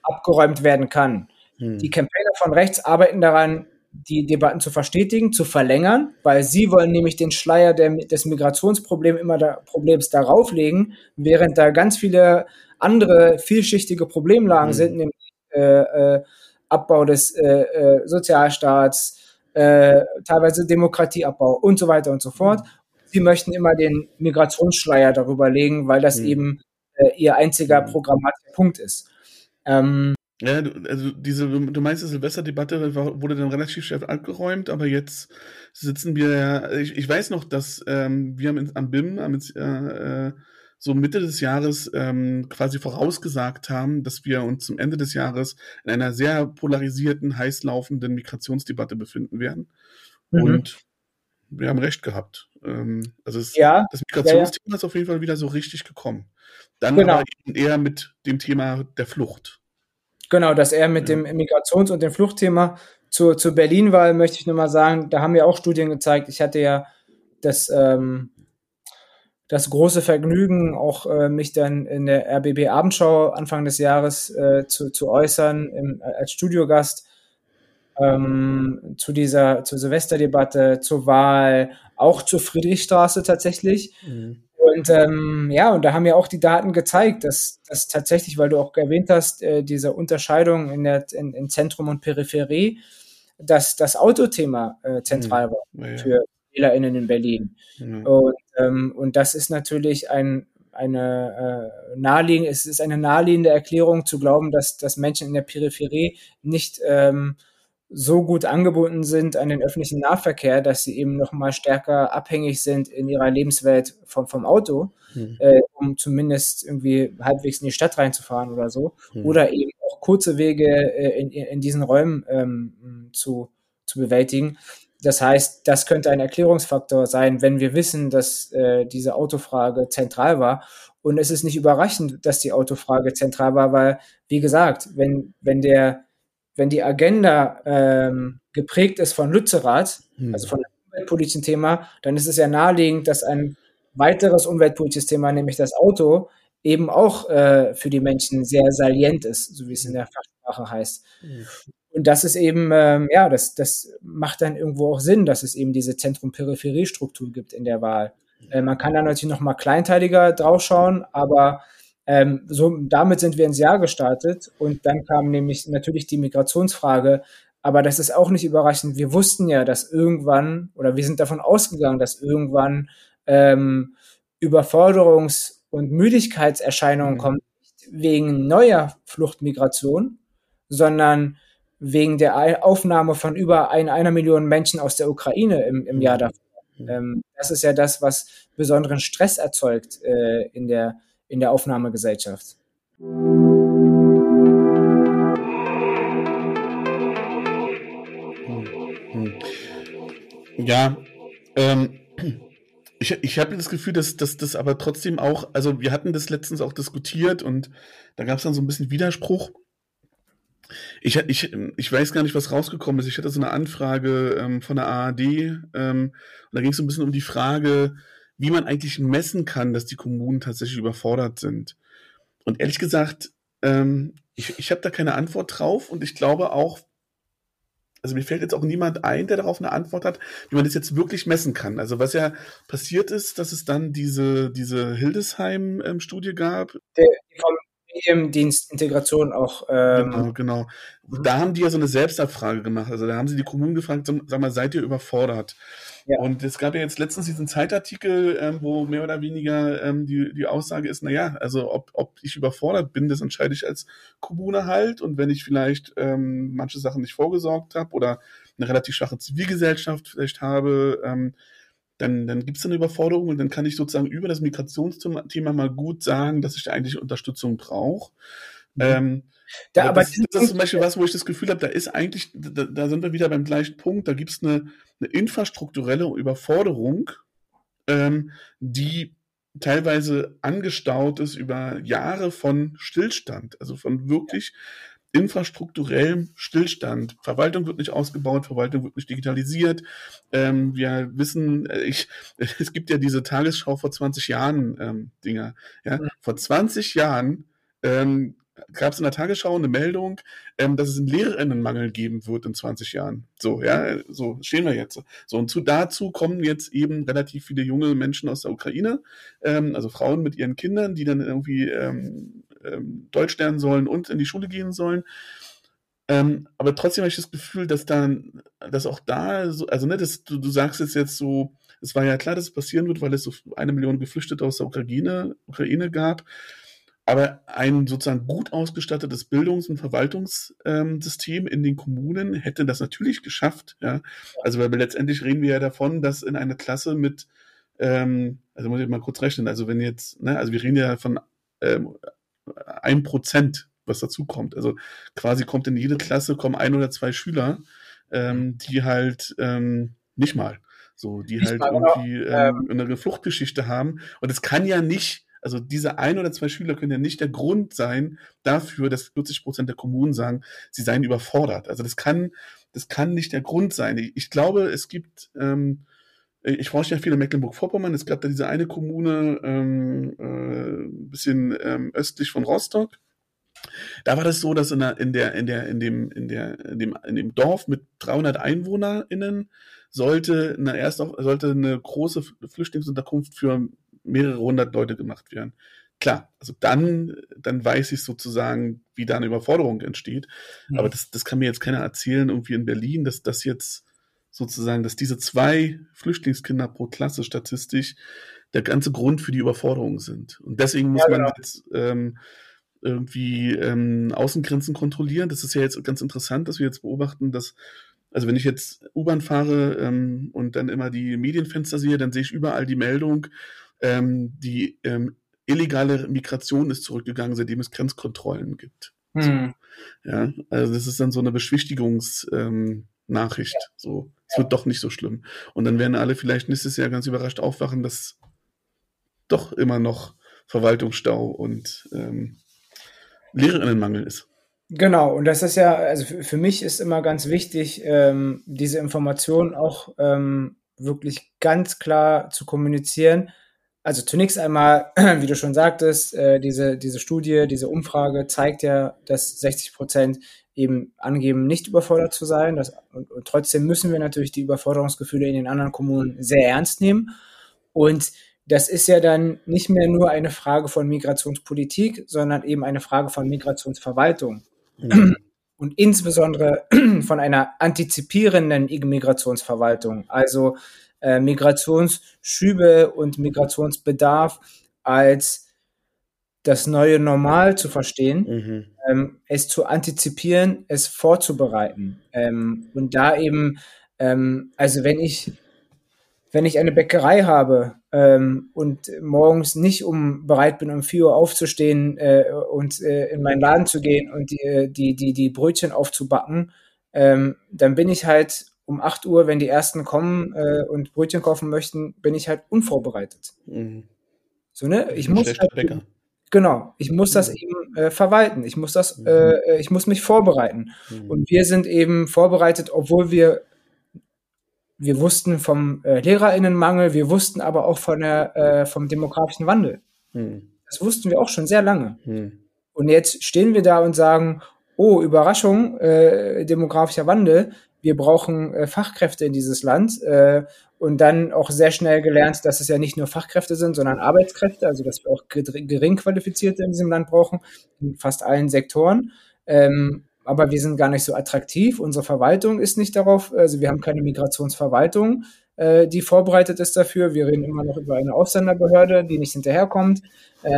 abgeräumt werden kann. Hm. Die Campaigner von rechts arbeiten daran, die Debatten zu verstetigen, zu verlängern, weil sie wollen nämlich den Schleier der, des Migrationsproblems immer da, Problems darauf legen, während da ganz viele andere vielschichtige Problemlagen hm. sind, nämlich äh, äh, Abbau des äh, äh Sozialstaats, äh, teilweise Demokratieabbau und so weiter und so fort. Sie möchten immer den Migrationsschleier darüber legen, weil das mhm. eben äh, ihr einziger mhm. programmatischer Punkt ist. Ähm, ja, du, also diese, du meinst, die Silvesterdebatte wurde dann relativ schnell abgeräumt, aber jetzt sitzen wir ja, ich, ich weiß noch, dass ähm, wir haben am BIM, am, äh, äh so Mitte des Jahres ähm, quasi vorausgesagt haben, dass wir uns zum Ende des Jahres in einer sehr polarisierten, heiß laufenden Migrationsdebatte befinden werden. Mhm. Und wir haben recht gehabt. Ähm, also es, ja, das Migrationsthema ja, ja. ist auf jeden Fall wieder so richtig gekommen. Dann genau. aber eher mit dem Thema der Flucht. Genau, dass er mit dem Migrations- und dem Fluchtthema zur, zur Berlin-Wahl möchte ich nur mal sagen, da haben wir auch Studien gezeigt. Ich hatte ja das ähm, das große Vergnügen, auch äh, mich dann in der RBB Abendschau Anfang des Jahres äh, zu, zu äußern im, als Studiogast ähm, zu dieser zur Silvesterdebatte, zur Wahl, auch zur Friedrichstraße tatsächlich. Mhm. Und ähm, ja, und da haben ja auch die Daten gezeigt, dass, dass tatsächlich, weil du auch erwähnt hast, äh, diese Unterscheidung in, der, in, in Zentrum und Peripherie, dass das Autothema äh, zentral mhm. war ja. für WählerInnen in Berlin. Mhm. Und, ähm, und das ist natürlich ein, eine äh, naheliegende, es ist eine naheliegende Erklärung zu glauben, dass, dass Menschen in der Peripherie nicht ähm, so gut angebunden sind an den öffentlichen Nahverkehr, dass sie eben noch mal stärker abhängig sind in ihrer Lebenswelt vom, vom Auto, mhm. äh, um zumindest irgendwie halbwegs in die Stadt reinzufahren oder so. Mhm. Oder eben auch kurze Wege äh, in, in diesen Räumen ähm, zu, zu bewältigen. Das heißt, das könnte ein Erklärungsfaktor sein, wenn wir wissen, dass äh, diese Autofrage zentral war. Und es ist nicht überraschend, dass die Autofrage zentral war, weil, wie gesagt, wenn, wenn der, wenn die Agenda ähm, geprägt ist von Lützerath, hm. also von einem umweltpolitischen Thema, dann ist es ja naheliegend, dass ein weiteres umweltpolitisches Thema, nämlich das Auto, eben auch äh, für die Menschen sehr salient ist, so wie es in der Fachsprache heißt. Mhm. Und das ist eben, ähm, ja, das, das macht dann irgendwo auch Sinn, dass es eben diese Zentrum-Peripherie-Struktur gibt in der Wahl. Äh, man kann da natürlich noch mal kleinteiliger draufschauen, aber ähm, so, damit sind wir ins Jahr gestartet und dann kam nämlich natürlich die Migrationsfrage. Aber das ist auch nicht überraschend. Wir wussten ja, dass irgendwann, oder wir sind davon ausgegangen, dass irgendwann ähm, Überforderungs- und Müdigkeitserscheinungen mhm. kommen, wegen neuer Fluchtmigration, sondern wegen der Aufnahme von über ein, einer Million Menschen aus der Ukraine im, im Jahr davor. Ähm, das ist ja das, was besonderen Stress erzeugt äh, in, der, in der Aufnahmegesellschaft. Ja, ähm, ich, ich habe das Gefühl, dass das aber trotzdem auch, also wir hatten das letztens auch diskutiert und da gab es dann so ein bisschen Widerspruch. Ich, ich, ich weiß gar nicht, was rausgekommen ist. Ich hatte so eine Anfrage ähm, von der ARD ähm, und da ging es so ein bisschen um die Frage, wie man eigentlich messen kann, dass die Kommunen tatsächlich überfordert sind. Und ehrlich gesagt, ähm, ich, ich habe da keine Antwort drauf und ich glaube auch, also mir fällt jetzt auch niemand ein, der darauf eine Antwort hat, wie man das jetzt wirklich messen kann. Also was ja passiert ist, dass es dann diese, diese Hildesheim-Studie gab. Der, vom Mediendienstintegration auch. Ähm, genau, genau. Mhm. Da haben die ja so eine Selbstabfrage gemacht. Also da haben sie die Kommunen gefragt, sag mal, seid ihr überfordert? Ja. Und es gab ja jetzt letztens diesen Zeitartikel, ähm, wo mehr oder weniger ähm, die, die Aussage ist, naja, also ob, ob ich überfordert bin, das entscheide ich als Kommune halt. Und wenn ich vielleicht ähm, manche Sachen nicht vorgesorgt habe oder eine relativ schwache Zivilgesellschaft vielleicht habe, ähm, dann, dann gibt es eine Überforderung und dann kann ich sozusagen über das Migrationsthema mal gut sagen, dass ich da eigentlich Unterstützung brauche. Mhm. Ähm, da, aber das, das, ist zum Beispiel was, wo ich das Gefühl habe, da ist eigentlich, da, da sind wir wieder beim gleichen Punkt, da gibt es eine, eine infrastrukturelle Überforderung, ähm, die teilweise angestaut ist über Jahre von Stillstand, also von wirklich infrastrukturellem Stillstand. Verwaltung wird nicht ausgebaut, Verwaltung wird nicht digitalisiert. Ähm, wir wissen, äh, ich, es gibt ja diese Tagesschau vor 20 Jahren ähm, Dinger. Ja? Vor 20 Jahren ähm, gab es in der Tagesschau eine Meldung, ähm, dass es einen Lehrerinnenmangel geben wird in 20 Jahren. So, ja, so stehen wir jetzt. So, und zu, dazu kommen jetzt eben relativ viele junge Menschen aus der Ukraine, ähm, also Frauen mit ihren Kindern, die dann irgendwie ähm, ähm, Deutsch lernen sollen und in die Schule gehen sollen. Ähm, aber trotzdem habe ich das Gefühl, dass dann, dass auch da, so, also ne, das, du, du sagst es jetzt so, es war ja klar, dass es passieren wird, weil es so eine Million Geflüchtete aus der Ukraine, Ukraine gab. Aber ein sozusagen gut ausgestattetes Bildungs- und Verwaltungssystem in den Kommunen hätte das natürlich geschafft. Ja? Also weil letztendlich reden wir ja davon, dass in einer Klasse mit, ähm, also muss ich mal kurz rechnen, also wenn jetzt, ne, also wir reden ja von ähm, ein Prozent, was dazu kommt. Also quasi kommt in jede Klasse kommen ein oder zwei Schüler, ähm, die halt ähm, nicht mal so, die nicht halt irgendwie ähm, ähm, eine Fluchtgeschichte haben. Und es kann ja nicht also diese ein oder zwei Schüler können ja nicht der Grund sein dafür, dass 40 Prozent der Kommunen sagen, sie seien überfordert. Also das kann, das kann nicht der Grund sein. Ich, ich glaube, es gibt, ähm, ich forsche ja viel in Mecklenburg-Vorpommern. Es gab da diese eine Kommune, ähm, äh, ein bisschen ähm, östlich von Rostock. Da war das so, dass in der, in der, in der, in dem, in der, in dem, in dem Dorf mit 300 EinwohnerInnen sollte eine erst sollte eine große Flüchtlingsunterkunft für mehrere hundert Leute gemacht werden. Klar, also dann, dann weiß ich sozusagen, wie da eine Überforderung entsteht. Mhm. Aber das, das kann mir jetzt keiner erzählen, irgendwie in Berlin, dass das jetzt sozusagen, dass diese zwei Flüchtlingskinder pro Klasse statistisch der ganze Grund für die Überforderung sind. Und deswegen muss ja, genau. man jetzt ähm, irgendwie ähm, Außengrenzen kontrollieren. Das ist ja jetzt ganz interessant, dass wir jetzt beobachten, dass also wenn ich jetzt U-Bahn fahre ähm, und dann immer die Medienfenster sehe, dann sehe ich überall die Meldung, ähm, die ähm, illegale Migration ist zurückgegangen, seitdem es Grenzkontrollen gibt. Hm. So, ja, also das ist dann so eine Beschwichtigungsnachricht. Ähm, ja. So, es wird doch nicht so schlimm. Und dann werden alle vielleicht nächstes Jahr ganz überrascht aufwachen, dass doch immer noch Verwaltungsstau und ähm, Lehrerinnenmangel ist. Genau, und das ist ja, also für, mich ist immer ganz wichtig, ähm, diese Information auch ähm, wirklich ganz klar zu kommunizieren, also zunächst einmal, wie du schon sagtest, äh, diese, diese Studie, diese Umfrage zeigt ja, dass 60 Prozent eben angeben, nicht überfordert zu sein. Das, und, und, trotzdem müssen wir natürlich die Überforderungsgefühle in den anderen Kommunen sehr ernst nehmen. Und das ist ja dann nicht mehr nur eine Frage von Migrationspolitik, sondern eben eine Frage von Migrationsverwaltung. Mhm. Und insbesondere von einer antizipierenden Migrationsverwaltung. Also äh, Migrationsschübe und Migrationsbedarf als das neue Normal zu verstehen, mhm. ähm, es zu antizipieren, es vorzubereiten. Ähm, und da eben, ähm, also wenn ich, wenn ich eine Bäckerei habe ähm, und morgens nicht um bereit bin, um 4 Uhr aufzustehen äh, und äh, in meinen Laden zu gehen und die, die, die, die Brötchen aufzubacken, ähm, dann bin ich halt um 8 Uhr, wenn die ersten kommen äh, und Brötchen kaufen möchten, bin ich halt unvorbereitet. Mhm. So, ne? Ich muss halt, genau, ich muss das mhm. eben äh, verwalten. Ich muss das, mhm. äh, ich muss mich vorbereiten. Mhm. Und wir sind eben vorbereitet, obwohl wir wir wussten vom äh, Lehrerinnenmangel, wir wussten aber auch von der, äh, vom demografischen Wandel. Mhm. Das wussten wir auch schon sehr lange. Mhm. Und jetzt stehen wir da und sagen, oh, Überraschung, äh, demografischer Wandel, wir brauchen äh, Fachkräfte in dieses Land äh, und dann auch sehr schnell gelernt, dass es ja nicht nur Fachkräfte sind, sondern Arbeitskräfte, also dass wir auch gering qualifizierte in diesem Land brauchen, in fast allen Sektoren. Ähm, aber wir sind gar nicht so attraktiv. Unsere Verwaltung ist nicht darauf, also wir haben keine Migrationsverwaltung, äh, die vorbereitet ist dafür. Wir reden immer noch über eine Ausländerbehörde, die nicht hinterherkommt, äh,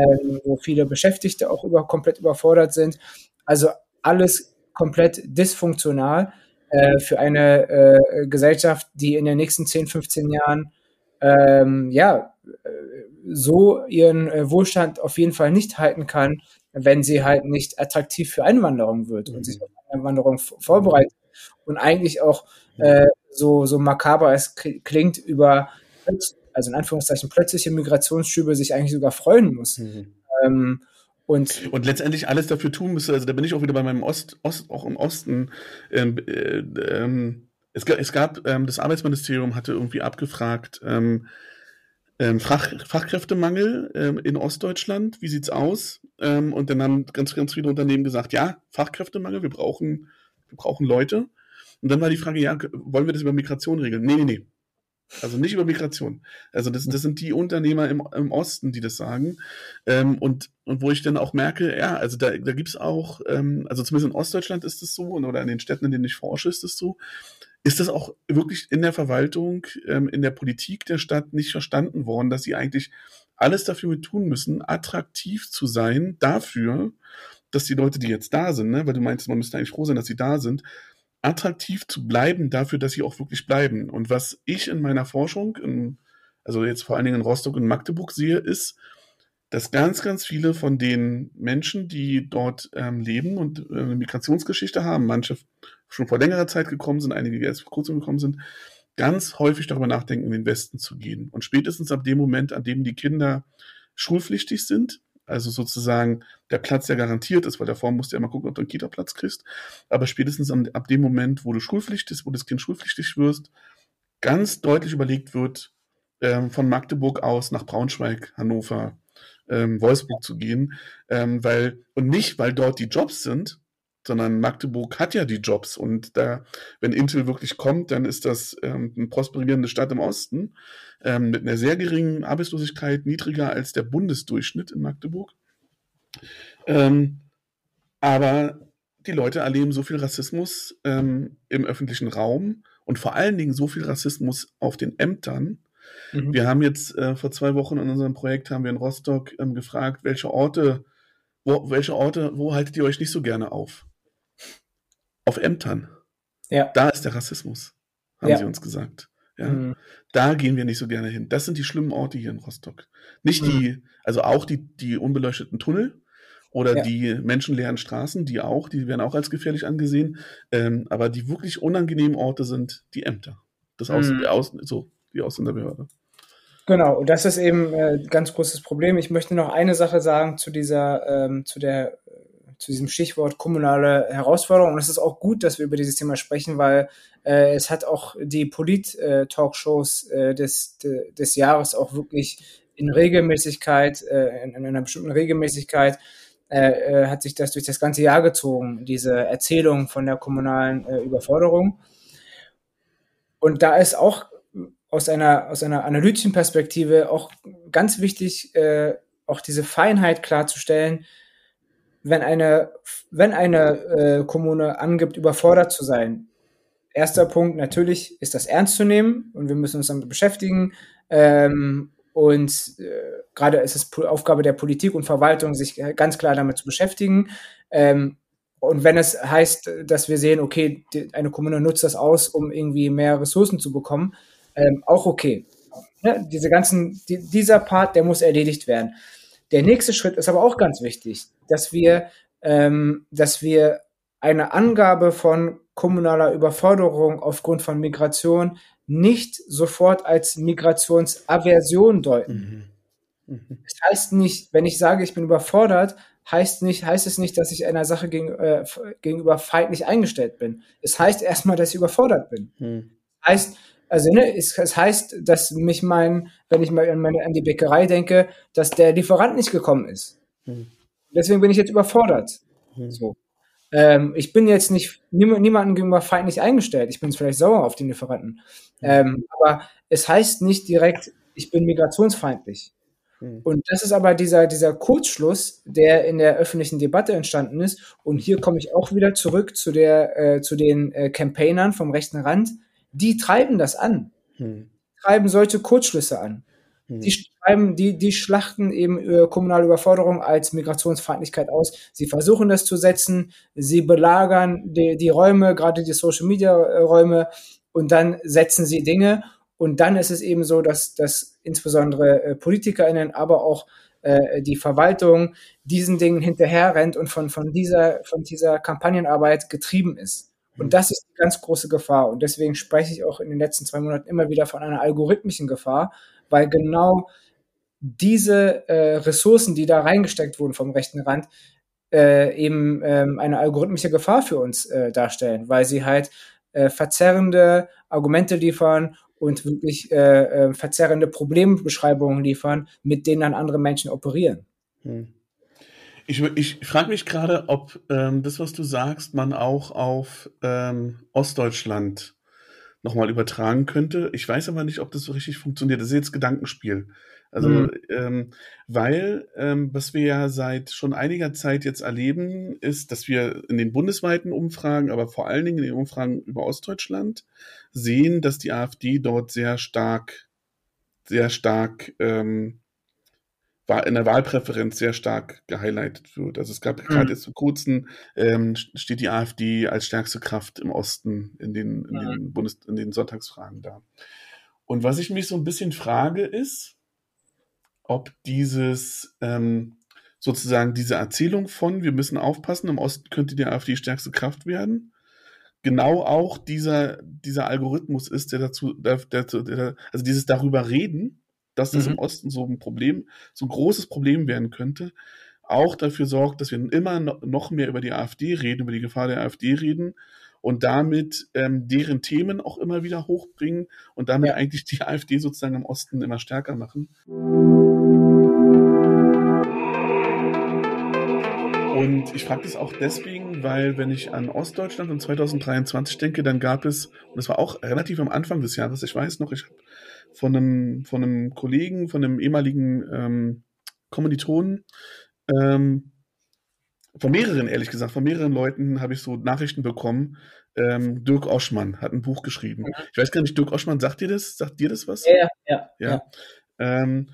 wo viele Beschäftigte auch über, komplett überfordert sind. Also alles komplett dysfunktional äh, für eine äh, Gesellschaft, die in den nächsten 10, 15 Jahren ähm, ja, äh, so ihren äh, Wohlstand auf jeden Fall nicht halten kann, wenn sie halt nicht attraktiv für Einwanderung wird und sich auf Einwanderung vorbereitet und eigentlich auch äh, so, so makaber es klingt, über, also in Anführungszeichen, plötzliche Migrationsschübe sich eigentlich sogar freuen muss. Mhm. Ähm, und, und letztendlich alles dafür tun müsste, also da bin ich auch wieder bei meinem Ost, Ost auch im Osten. Ähm, äh, ähm, es, es gab, ähm, das Arbeitsministerium hatte irgendwie abgefragt, ähm, ähm, Fach, Fachkräftemangel ähm, in Ostdeutschland, wie sieht's aus? Ähm, und dann haben ganz, ganz viele Unternehmen gesagt, ja, Fachkräftemangel, wir brauchen, wir brauchen Leute. Und dann war die Frage, ja, wollen wir das über Migration regeln? Nee, nee, nee. Also nicht über Migration. Also das, das sind die Unternehmer im, im Osten, die das sagen. Ähm, und, und wo ich dann auch merke, ja, also da, da gibt es auch, ähm, also zumindest in Ostdeutschland ist es so, oder in den Städten, in denen ich forsche, ist es so, ist das auch wirklich in der Verwaltung, ähm, in der Politik der Stadt nicht verstanden worden, dass sie eigentlich alles dafür tun müssen, attraktiv zu sein dafür, dass die Leute, die jetzt da sind, ne, weil du meinst, man müsste eigentlich froh sein, dass sie da sind, attraktiv zu bleiben dafür, dass sie auch wirklich bleiben. Und was ich in meiner Forschung, in, also jetzt vor allen Dingen in Rostock und Magdeburg sehe, ist, dass ganz, ganz viele von den Menschen, die dort ähm, leben und äh, eine Migrationsgeschichte haben, manche schon vor längerer Zeit gekommen sind, einige, erst vor kurzem gekommen sind, ganz häufig darüber nachdenken, in den Westen zu gehen. Und spätestens ab dem Moment, an dem die Kinder schulpflichtig sind, also sozusagen der Platz, der garantiert ist, weil davor musst du ja mal gucken, ob du einen Kita-Platz kriegst, aber spätestens ab dem Moment, wo du schulpflichtig, wo das Kind schulpflichtig wirst, ganz deutlich überlegt wird, ähm, von Magdeburg aus nach Braunschweig, Hannover, ähm, Wolfsburg zu gehen, ähm, weil, und nicht, weil dort die Jobs sind, sondern Magdeburg hat ja die Jobs und da, wenn Intel wirklich kommt, dann ist das ähm, eine prosperierende Stadt im Osten ähm, mit einer sehr geringen Arbeitslosigkeit, niedriger als der Bundesdurchschnitt in Magdeburg. Ähm, aber die Leute erleben so viel Rassismus ähm, im öffentlichen Raum und vor allen Dingen so viel Rassismus auf den Ämtern, Mhm. Wir haben jetzt äh, vor zwei Wochen in unserem Projekt haben wir in Rostock ähm, gefragt, welche Orte, wo, welche Orte, wo haltet ihr euch nicht so gerne auf? Auf Ämtern. Ja. Da ist der Rassismus, haben ja. sie uns gesagt. Ja. Mhm. Da gehen wir nicht so gerne hin. Das sind die schlimmen Orte hier in Rostock. Nicht mhm. die, also auch die, die unbeleuchteten Tunnel oder ja. die menschenleeren Straßen, die auch, die werden auch als gefährlich angesehen. Ähm, aber die wirklich unangenehmen Orte sind die Ämter. Das Außen, mhm. Außen, so, die Ausländerbehörde. Genau, und das ist eben ein äh, ganz großes Problem. Ich möchte noch eine Sache sagen zu dieser, ähm, zu der, zu diesem Stichwort kommunale Herausforderung. Und es ist auch gut, dass wir über dieses Thema sprechen, weil äh, es hat auch die Polit-Talkshows äh, des, de, des Jahres auch wirklich in Regelmäßigkeit, äh, in, in, einer bestimmten Regelmäßigkeit äh, hat sich das durch das ganze Jahr gezogen, diese Erzählung von der kommunalen Überforderung. Und da ist auch aus einer, aus einer analytischen Perspektive auch ganz wichtig, äh, auch diese Feinheit klarzustellen, wenn eine, wenn eine äh, Kommune angibt, überfordert zu sein. Erster Punkt, natürlich ist das ernst zu nehmen und wir müssen uns damit beschäftigen. Ähm, und äh, gerade ist es Aufgabe der Politik und Verwaltung, sich ganz klar damit zu beschäftigen. Ähm, und wenn es heißt, dass wir sehen, okay, die, eine Kommune nutzt das aus, um irgendwie mehr Ressourcen zu bekommen, ähm, auch okay. Ja, diese ganzen, die, dieser Part, der muss erledigt werden. Der nächste Schritt ist aber auch ganz wichtig, dass wir, ähm, dass wir eine Angabe von kommunaler Überforderung aufgrund von Migration nicht sofort als Migrationsaversion deuten. Mhm. Mhm. Das heißt nicht, wenn ich sage, ich bin überfordert, heißt nicht, heißt es nicht, dass ich einer Sache gegen, äh, gegenüber feindlich eingestellt bin. Es heißt erstmal, dass ich überfordert bin. Mhm. Heißt, also ne, es, es heißt, dass mich mein, wenn ich mal an, meine, an die Bäckerei denke, dass der Lieferant nicht gekommen ist. Hm. Deswegen bin ich jetzt überfordert. Hm. So. Ähm, ich bin jetzt nicht niemandem gegenüber feindlich eingestellt. Ich bin vielleicht sauer auf die Lieferanten. Ähm, aber es heißt nicht direkt, ich bin migrationsfeindlich. Hm. Und das ist aber dieser, dieser Kurzschluss, der in der öffentlichen Debatte entstanden ist. Und hier komme ich auch wieder zurück zu, der, äh, zu den äh, Campaignern vom rechten Rand. Die treiben das an. Hm. Treiben solche Kurzschlüsse an. Hm. Die schreiben, die, die schlachten eben äh, kommunale Überforderung als Migrationsfeindlichkeit aus. Sie versuchen das zu setzen. Sie belagern die, die Räume, gerade die Social Media äh, Räume. Und dann setzen sie Dinge und dann ist es eben so, dass, dass insbesondere äh, PolitikerInnen, aber auch äh, die Verwaltung diesen Dingen hinterherrennt und von, von, dieser, von dieser Kampagnenarbeit getrieben ist. Und mhm. das ist die ganz große Gefahr. Und deswegen spreche ich auch in den letzten zwei Monaten immer wieder von einer algorithmischen Gefahr, weil genau diese äh, Ressourcen, die da reingesteckt wurden vom rechten Rand, äh, eben ähm, eine algorithmische Gefahr für uns äh, darstellen, weil sie halt äh, verzerrende Argumente liefern und wirklich äh, äh, verzerrende Problembeschreibungen liefern, mit denen dann andere Menschen operieren. Hm. Ich, ich frage mich gerade, ob ähm, das, was du sagst, man auch auf ähm, Ostdeutschland nochmal übertragen könnte. Ich weiß aber nicht, ob das so richtig funktioniert. Das ist jetzt Gedankenspiel. Also, mhm. ähm, weil, ähm, was wir ja seit schon einiger Zeit jetzt erleben, ist, dass wir in den bundesweiten Umfragen, aber vor allen Dingen in den Umfragen über Ostdeutschland sehen, dass die AfD dort sehr stark, sehr stark ähm, in der Wahlpräferenz sehr stark gehighlightet wird. Also es gab mhm. gerade jetzt vor kurzem ähm, steht die AfD als stärkste Kraft im Osten in den, in den mhm. Bundes, in den Sonntagsfragen da. Und was ich mich so ein bisschen frage ist, ob dieses ähm, sozusagen diese Erzählung von, wir müssen aufpassen, im Osten könnte die AfD stärkste Kraft werden, genau auch dieser, dieser Algorithmus ist, der dazu, der, der, der, also dieses darüber reden, dass das mhm. im Osten so ein Problem, so ein großes Problem werden könnte, auch dafür sorgt, dass wir immer noch mehr über die AfD reden, über die Gefahr der AfD reden und damit ähm, deren Themen auch immer wieder hochbringen und damit ja. eigentlich die AfD sozusagen im Osten immer stärker machen. Und ich frage das auch deswegen, weil wenn ich an Ostdeutschland in 2023 denke, dann gab es, und das war auch relativ am Anfang des Jahres, ich weiß noch, ich habe von einem, von einem Kollegen, von einem ehemaligen ähm, Kommilitonen, ähm, von mehreren, ehrlich gesagt, von mehreren Leuten habe ich so Nachrichten bekommen. Ähm, Dirk Oschmann hat ein Buch geschrieben. Mhm. Ich weiß gar nicht, Dirk Oschmann, sagt dir das? Sagt dir das was? Ja, ja. ja. ja. Ähm,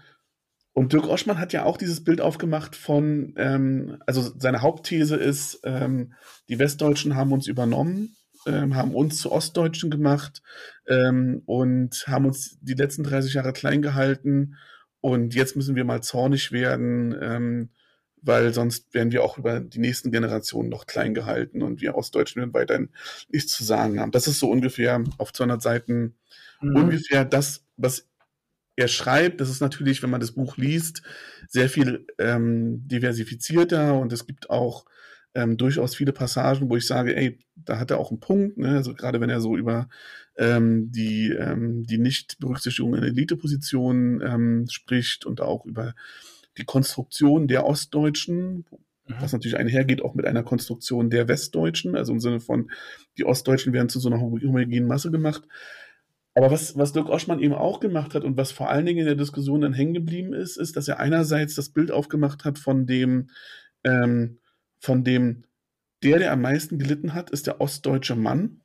und Dirk Oschmann hat ja auch dieses Bild aufgemacht von, ähm, also seine Hauptthese ist, ähm, die Westdeutschen haben uns übernommen, ähm, haben uns zu Ostdeutschen gemacht ähm, und haben uns die letzten 30 Jahre klein gehalten und jetzt müssen wir mal zornig werden, ähm, weil sonst werden wir auch über die nächsten Generationen noch klein gehalten und wir Ostdeutschen werden weiterhin nichts zu sagen haben. Das ist so ungefähr auf 200 Seiten mhm. ungefähr das, was er schreibt, das ist natürlich, wenn man das Buch liest, sehr viel ähm, diversifizierter und es gibt auch ähm, durchaus viele Passagen, wo ich sage, ey, da hat er auch einen Punkt, ne? also gerade wenn er so über ähm, die, ähm, die Nicht-Berücksichtigung in Elitepositionen ähm, spricht und auch über die Konstruktion der Ostdeutschen, mhm. was natürlich einhergeht auch mit einer Konstruktion der Westdeutschen, also im Sinne von, die Ostdeutschen werden zu so einer homogenen Masse gemacht. Aber was, was Dirk Oschmann eben auch gemacht hat und was vor allen Dingen in der Diskussion dann hängen geblieben ist, ist, dass er einerseits das Bild aufgemacht hat von dem, ähm, von dem, der, der am meisten gelitten hat, ist der ostdeutsche Mann.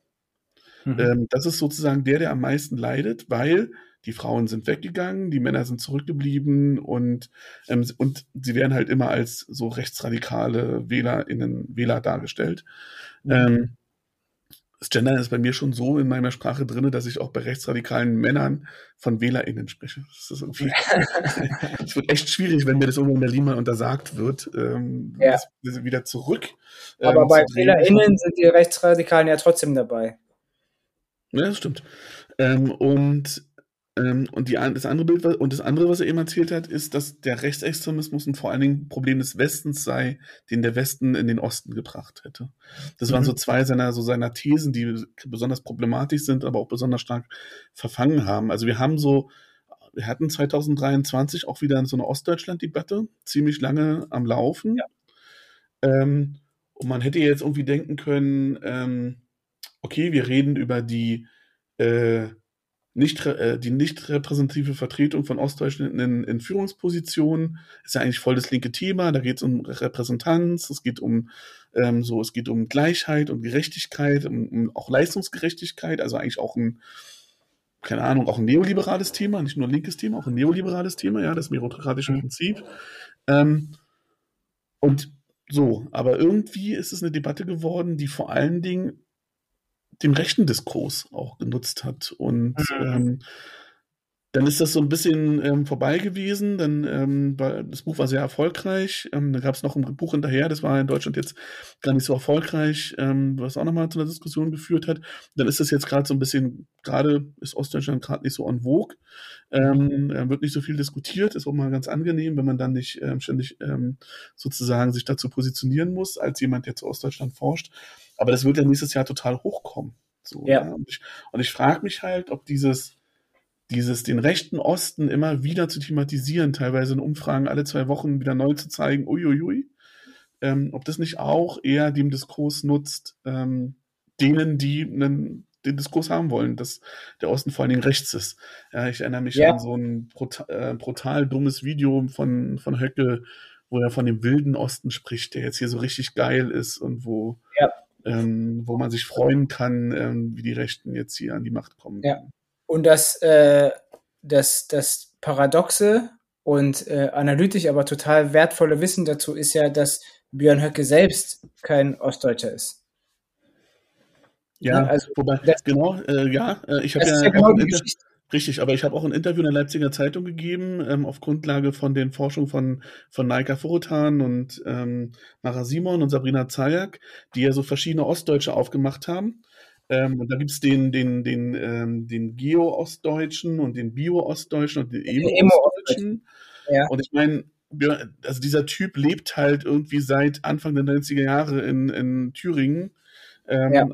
Mhm. Ähm, das ist sozusagen der, der am meisten leidet, weil die Frauen sind weggegangen, die Männer sind zurückgeblieben und, ähm, und sie werden halt immer als so rechtsradikale WählerInnen, Wähler dargestellt. Mhm. Ähm, das Gender ist bei mir schon so in meiner Sprache drin, dass ich auch bei rechtsradikalen Männern von WählerInnen spreche. Das ist irgendwie, es wird echt schwierig, wenn mir das irgendwo in Berlin mal untersagt wird, ähm, ja. wieder zurück. Ähm, Aber bei WählerInnen sind die Rechtsradikalen ja trotzdem dabei. Ja, das stimmt. Ähm, und ähm, und die, das andere Bild, und das andere, was er eben erzählt hat, ist, dass der Rechtsextremismus ein vor allen Dingen ein Problem des Westens sei, den der Westen in den Osten gebracht hätte. Das mhm. waren so zwei seiner, so seiner Thesen, die besonders problematisch sind, aber auch besonders stark verfangen haben. Also wir haben so, wir hatten 2023 auch wieder so eine Ostdeutschland-Debatte, ziemlich lange am Laufen. Ja. Ähm, Und man hätte jetzt irgendwie denken können, ähm, okay, wir reden über die äh, nicht, äh, die nicht repräsentative Vertretung von Ostdeutschen in, in Führungspositionen ist ja eigentlich voll das linke Thema. Da geht es um Repräsentanz, es geht um ähm, so, es geht um Gleichheit und Gerechtigkeit, um, um auch Leistungsgerechtigkeit, also eigentlich auch ein, keine Ahnung, auch ein neoliberales Thema, nicht nur ein linkes Thema, auch ein neoliberales Thema, ja, das meritokratische mhm. Prinzip. Ähm, und so, aber irgendwie ist es eine Debatte geworden, die vor allen Dingen den rechten Diskurs auch genutzt hat. Und mhm. ähm, dann ist das so ein bisschen ähm, vorbei gewesen. Dann ähm, war, das Buch war sehr erfolgreich. Ähm, dann gab es noch ein Buch hinterher, das war in Deutschland jetzt gar nicht so erfolgreich, ähm, was auch nochmal zu einer Diskussion geführt hat. Dann ist das jetzt gerade so ein bisschen, gerade ist Ostdeutschland gerade nicht so en vogue. Ähm, wird nicht so viel diskutiert, ist auch mal ganz angenehm, wenn man dann nicht ähm, ständig ähm, sozusagen sich dazu positionieren muss, als jemand, der zu Ostdeutschland forscht. Aber das wird ja nächstes Jahr total hochkommen. So, ja. ja. Und ich, und ich frage mich halt, ob dieses, dieses den rechten Osten immer wieder zu thematisieren, teilweise in Umfragen alle zwei Wochen wieder neu zu zeigen, uiuiui, ähm, ob das nicht auch eher dem Diskurs nutzt, ähm, denen, die einen, den Diskurs haben wollen, dass der Osten vor allen Dingen rechts ist. Ja, ich erinnere mich ja. an so ein brutal, äh, brutal dummes Video von, von Höcke, wo er von dem wilden Osten spricht, der jetzt hier so richtig geil ist und wo ja ähm, wo man sich freuen kann, ähm, wie die Rechten jetzt hier an die Macht kommen. Ja. Und das, äh, das, das Paradoxe und äh, analytisch aber total wertvolle Wissen dazu ist ja, dass Björn Höcke selbst kein Ostdeutscher ist. Ja, also wobei, genau, äh, ja, äh, ich habe ja, ja genau die Geschichte. Richtig, aber ich habe auch ein Interview in der Leipziger Zeitung gegeben, ähm, auf Grundlage von den Forschungen von, von Naika Furutan und ähm, Mara Simon und Sabrina Zajak, die ja so verschiedene Ostdeutsche aufgemacht haben. Ähm, und da gibt's den, den, den, ähm, den Geo-Ostdeutschen und den Bio-Ostdeutschen und den Emo-Ostdeutschen. Ja. Und ich meine, also dieser Typ lebt halt irgendwie seit Anfang der 90er Jahre in, in Thüringen. Ähm, ja.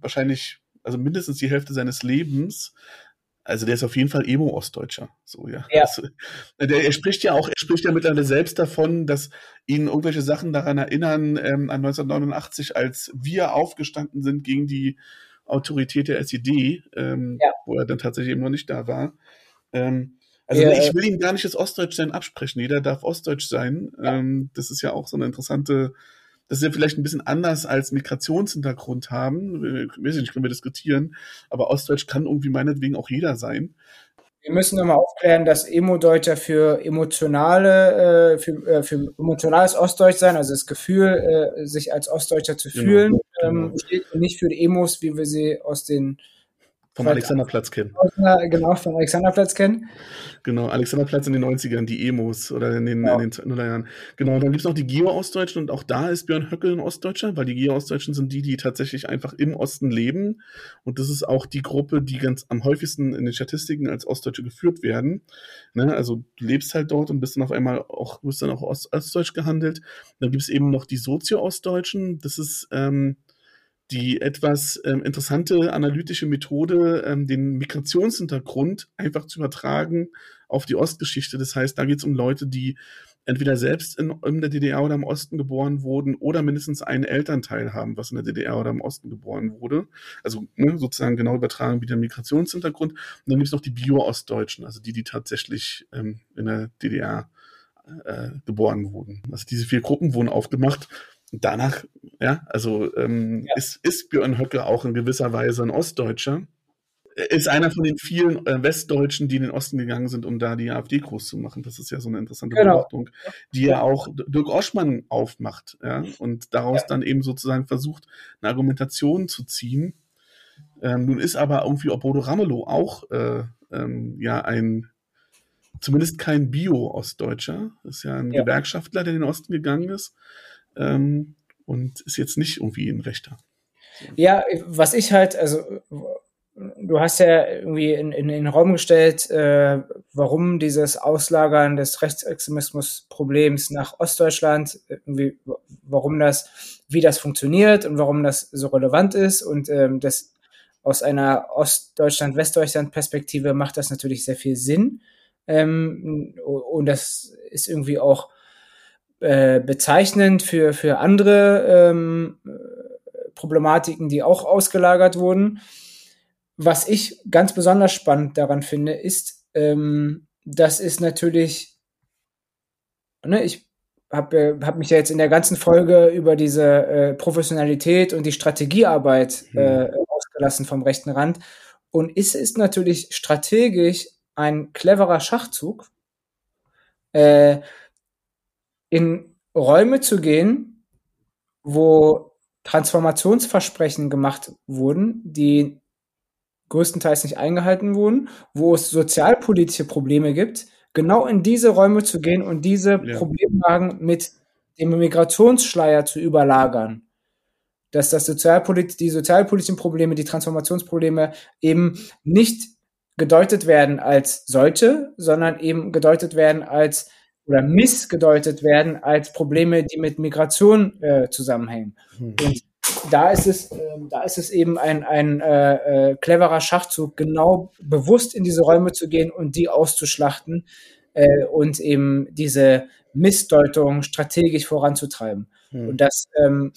Wahrscheinlich, also mindestens die Hälfte seines Lebens. Also der ist auf jeden Fall Emo-Ostdeutscher. So, ja. ja. Also, der, er spricht ja auch, er spricht ja mittlerweile selbst davon, dass ihn irgendwelche Sachen daran erinnern, ähm, an 1989, als wir aufgestanden sind gegen die Autorität der SED, ähm, ja. wo er dann tatsächlich eben noch nicht da war. Ähm, also ja, ich will ihm gar nicht das Ostdeutschsein absprechen. Jeder darf Ostdeutsch sein. Ähm, das ist ja auch so eine interessante dass sie vielleicht ein bisschen anders als Migrationshintergrund haben. Ich weiß nicht, können wir diskutieren, aber Ostdeutsch kann irgendwie meinetwegen auch jeder sein. Wir müssen nochmal aufklären, dass Emo-Deutscher für emotionale, äh, für, äh, für emotionales Ostdeutsch sein, also das Gefühl, äh, sich als Ostdeutscher zu genau, fühlen, genau, genau. Steht und nicht für die Emos, wie wir sie aus den vom Alexanderplatz kennen. Genau, vom Alexanderplatz kennen. Genau, Alexanderplatz in den 90ern, die Emos oder in den, ja. in den Nullerjahren. Genau, dann gibt es noch die Geo-Ostdeutschen und auch da ist Björn Höckel ein Ostdeutscher, weil die Geo-Ostdeutschen sind die, die tatsächlich einfach im Osten leben. Und das ist auch die Gruppe, die ganz am häufigsten in den Statistiken als Ostdeutsche geführt werden. Ne? Also du lebst halt dort und bist dann auf einmal auch, wirst dann auch Ost Ostdeutsch gehandelt. Dann gibt es eben noch die Sozio-Ostdeutschen. Das ist ähm, die etwas ähm, interessante analytische Methode, ähm, den Migrationshintergrund einfach zu übertragen auf die Ostgeschichte. Das heißt, da geht es um Leute, die entweder selbst in, in, der DDR oder im Osten geboren wurden oder mindestens einen Elternteil haben, was in der DDR oder im Osten geboren wurde. Also ne, sozusagen genau übertragen wie der Migrationshintergrund. Und dann gibt es noch die Bio-Ostdeutschen, also die, die tatsächlich ähm, in der DDR äh, geboren wurden. Also diese vier Gruppen wurden aufgemacht danach, ja, also ähm, ja. Ist, ist Björn Höcke auch in gewisser Weise ein Ostdeutscher. Ist einer von den vielen äh, Westdeutschen, die in den Osten gegangen sind, um da die AfD groß zu machen. Das ist ja so eine interessante genau. Beobachtung, die ja auch Dirk Oschmann aufmacht, ja, und daraus ja. dann eben sozusagen versucht, eine Argumentation zu ziehen. Ähm, nun ist aber irgendwie Obodo Ramelow auch äh, ähm, ja ein zumindest kein Bio-Ostdeutscher. Ist ja ein ja. Gewerkschaftler, der in den Osten gegangen ist ähm, und ist jetzt nicht irgendwie ein Rechter. Ja, was ich halt, also du hast ja irgendwie in, in, in den Raum gestellt, äh, warum dieses Auslagern des Rechtsextremismus-Problems nach Ostdeutschland, irgendwie, warum das, wie das funktioniert und warum das so relevant ist und ähm, das aus einer Ostdeutschland-Westdeutschland-Perspektive macht das natürlich sehr viel Sinn. Ähm, und das ist irgendwie auch äh, bezeichnend für, für andere ähm, Problematiken, die auch ausgelagert wurden. Was ich ganz besonders spannend daran finde, ist, ähm, das ist natürlich, ne, ich habe hab mich ja jetzt in der ganzen Folge über diese äh, Professionalität und die Strategiearbeit äh, ausgelassen vom rechten Rand. Und es ist natürlich strategisch ein cleverer Schachzug, äh, in Räume zu gehen, wo Transformationsversprechen gemacht wurden, die größtenteils nicht eingehalten wurden, wo es sozialpolitische Probleme gibt, genau in diese Räume zu gehen und diese ja. Problemlagen mit dem Migrationsschleier zu überlagern. Dass das Sozialpolit die sozialpolitischen Probleme, die Transformationsprobleme eben nicht gedeutet werden als solche, sondern eben gedeutet werden als oder missgedeutet werden als Probleme, die mit Migration äh, zusammenhängen. Hm. Und da ist es, äh, da ist es eben ein, ein äh, äh, cleverer Schachzug, genau bewusst in diese Räume zu gehen und die auszuschlachten äh, und eben diese Missdeutung strategisch voranzutreiben. Hm. Und das ähm,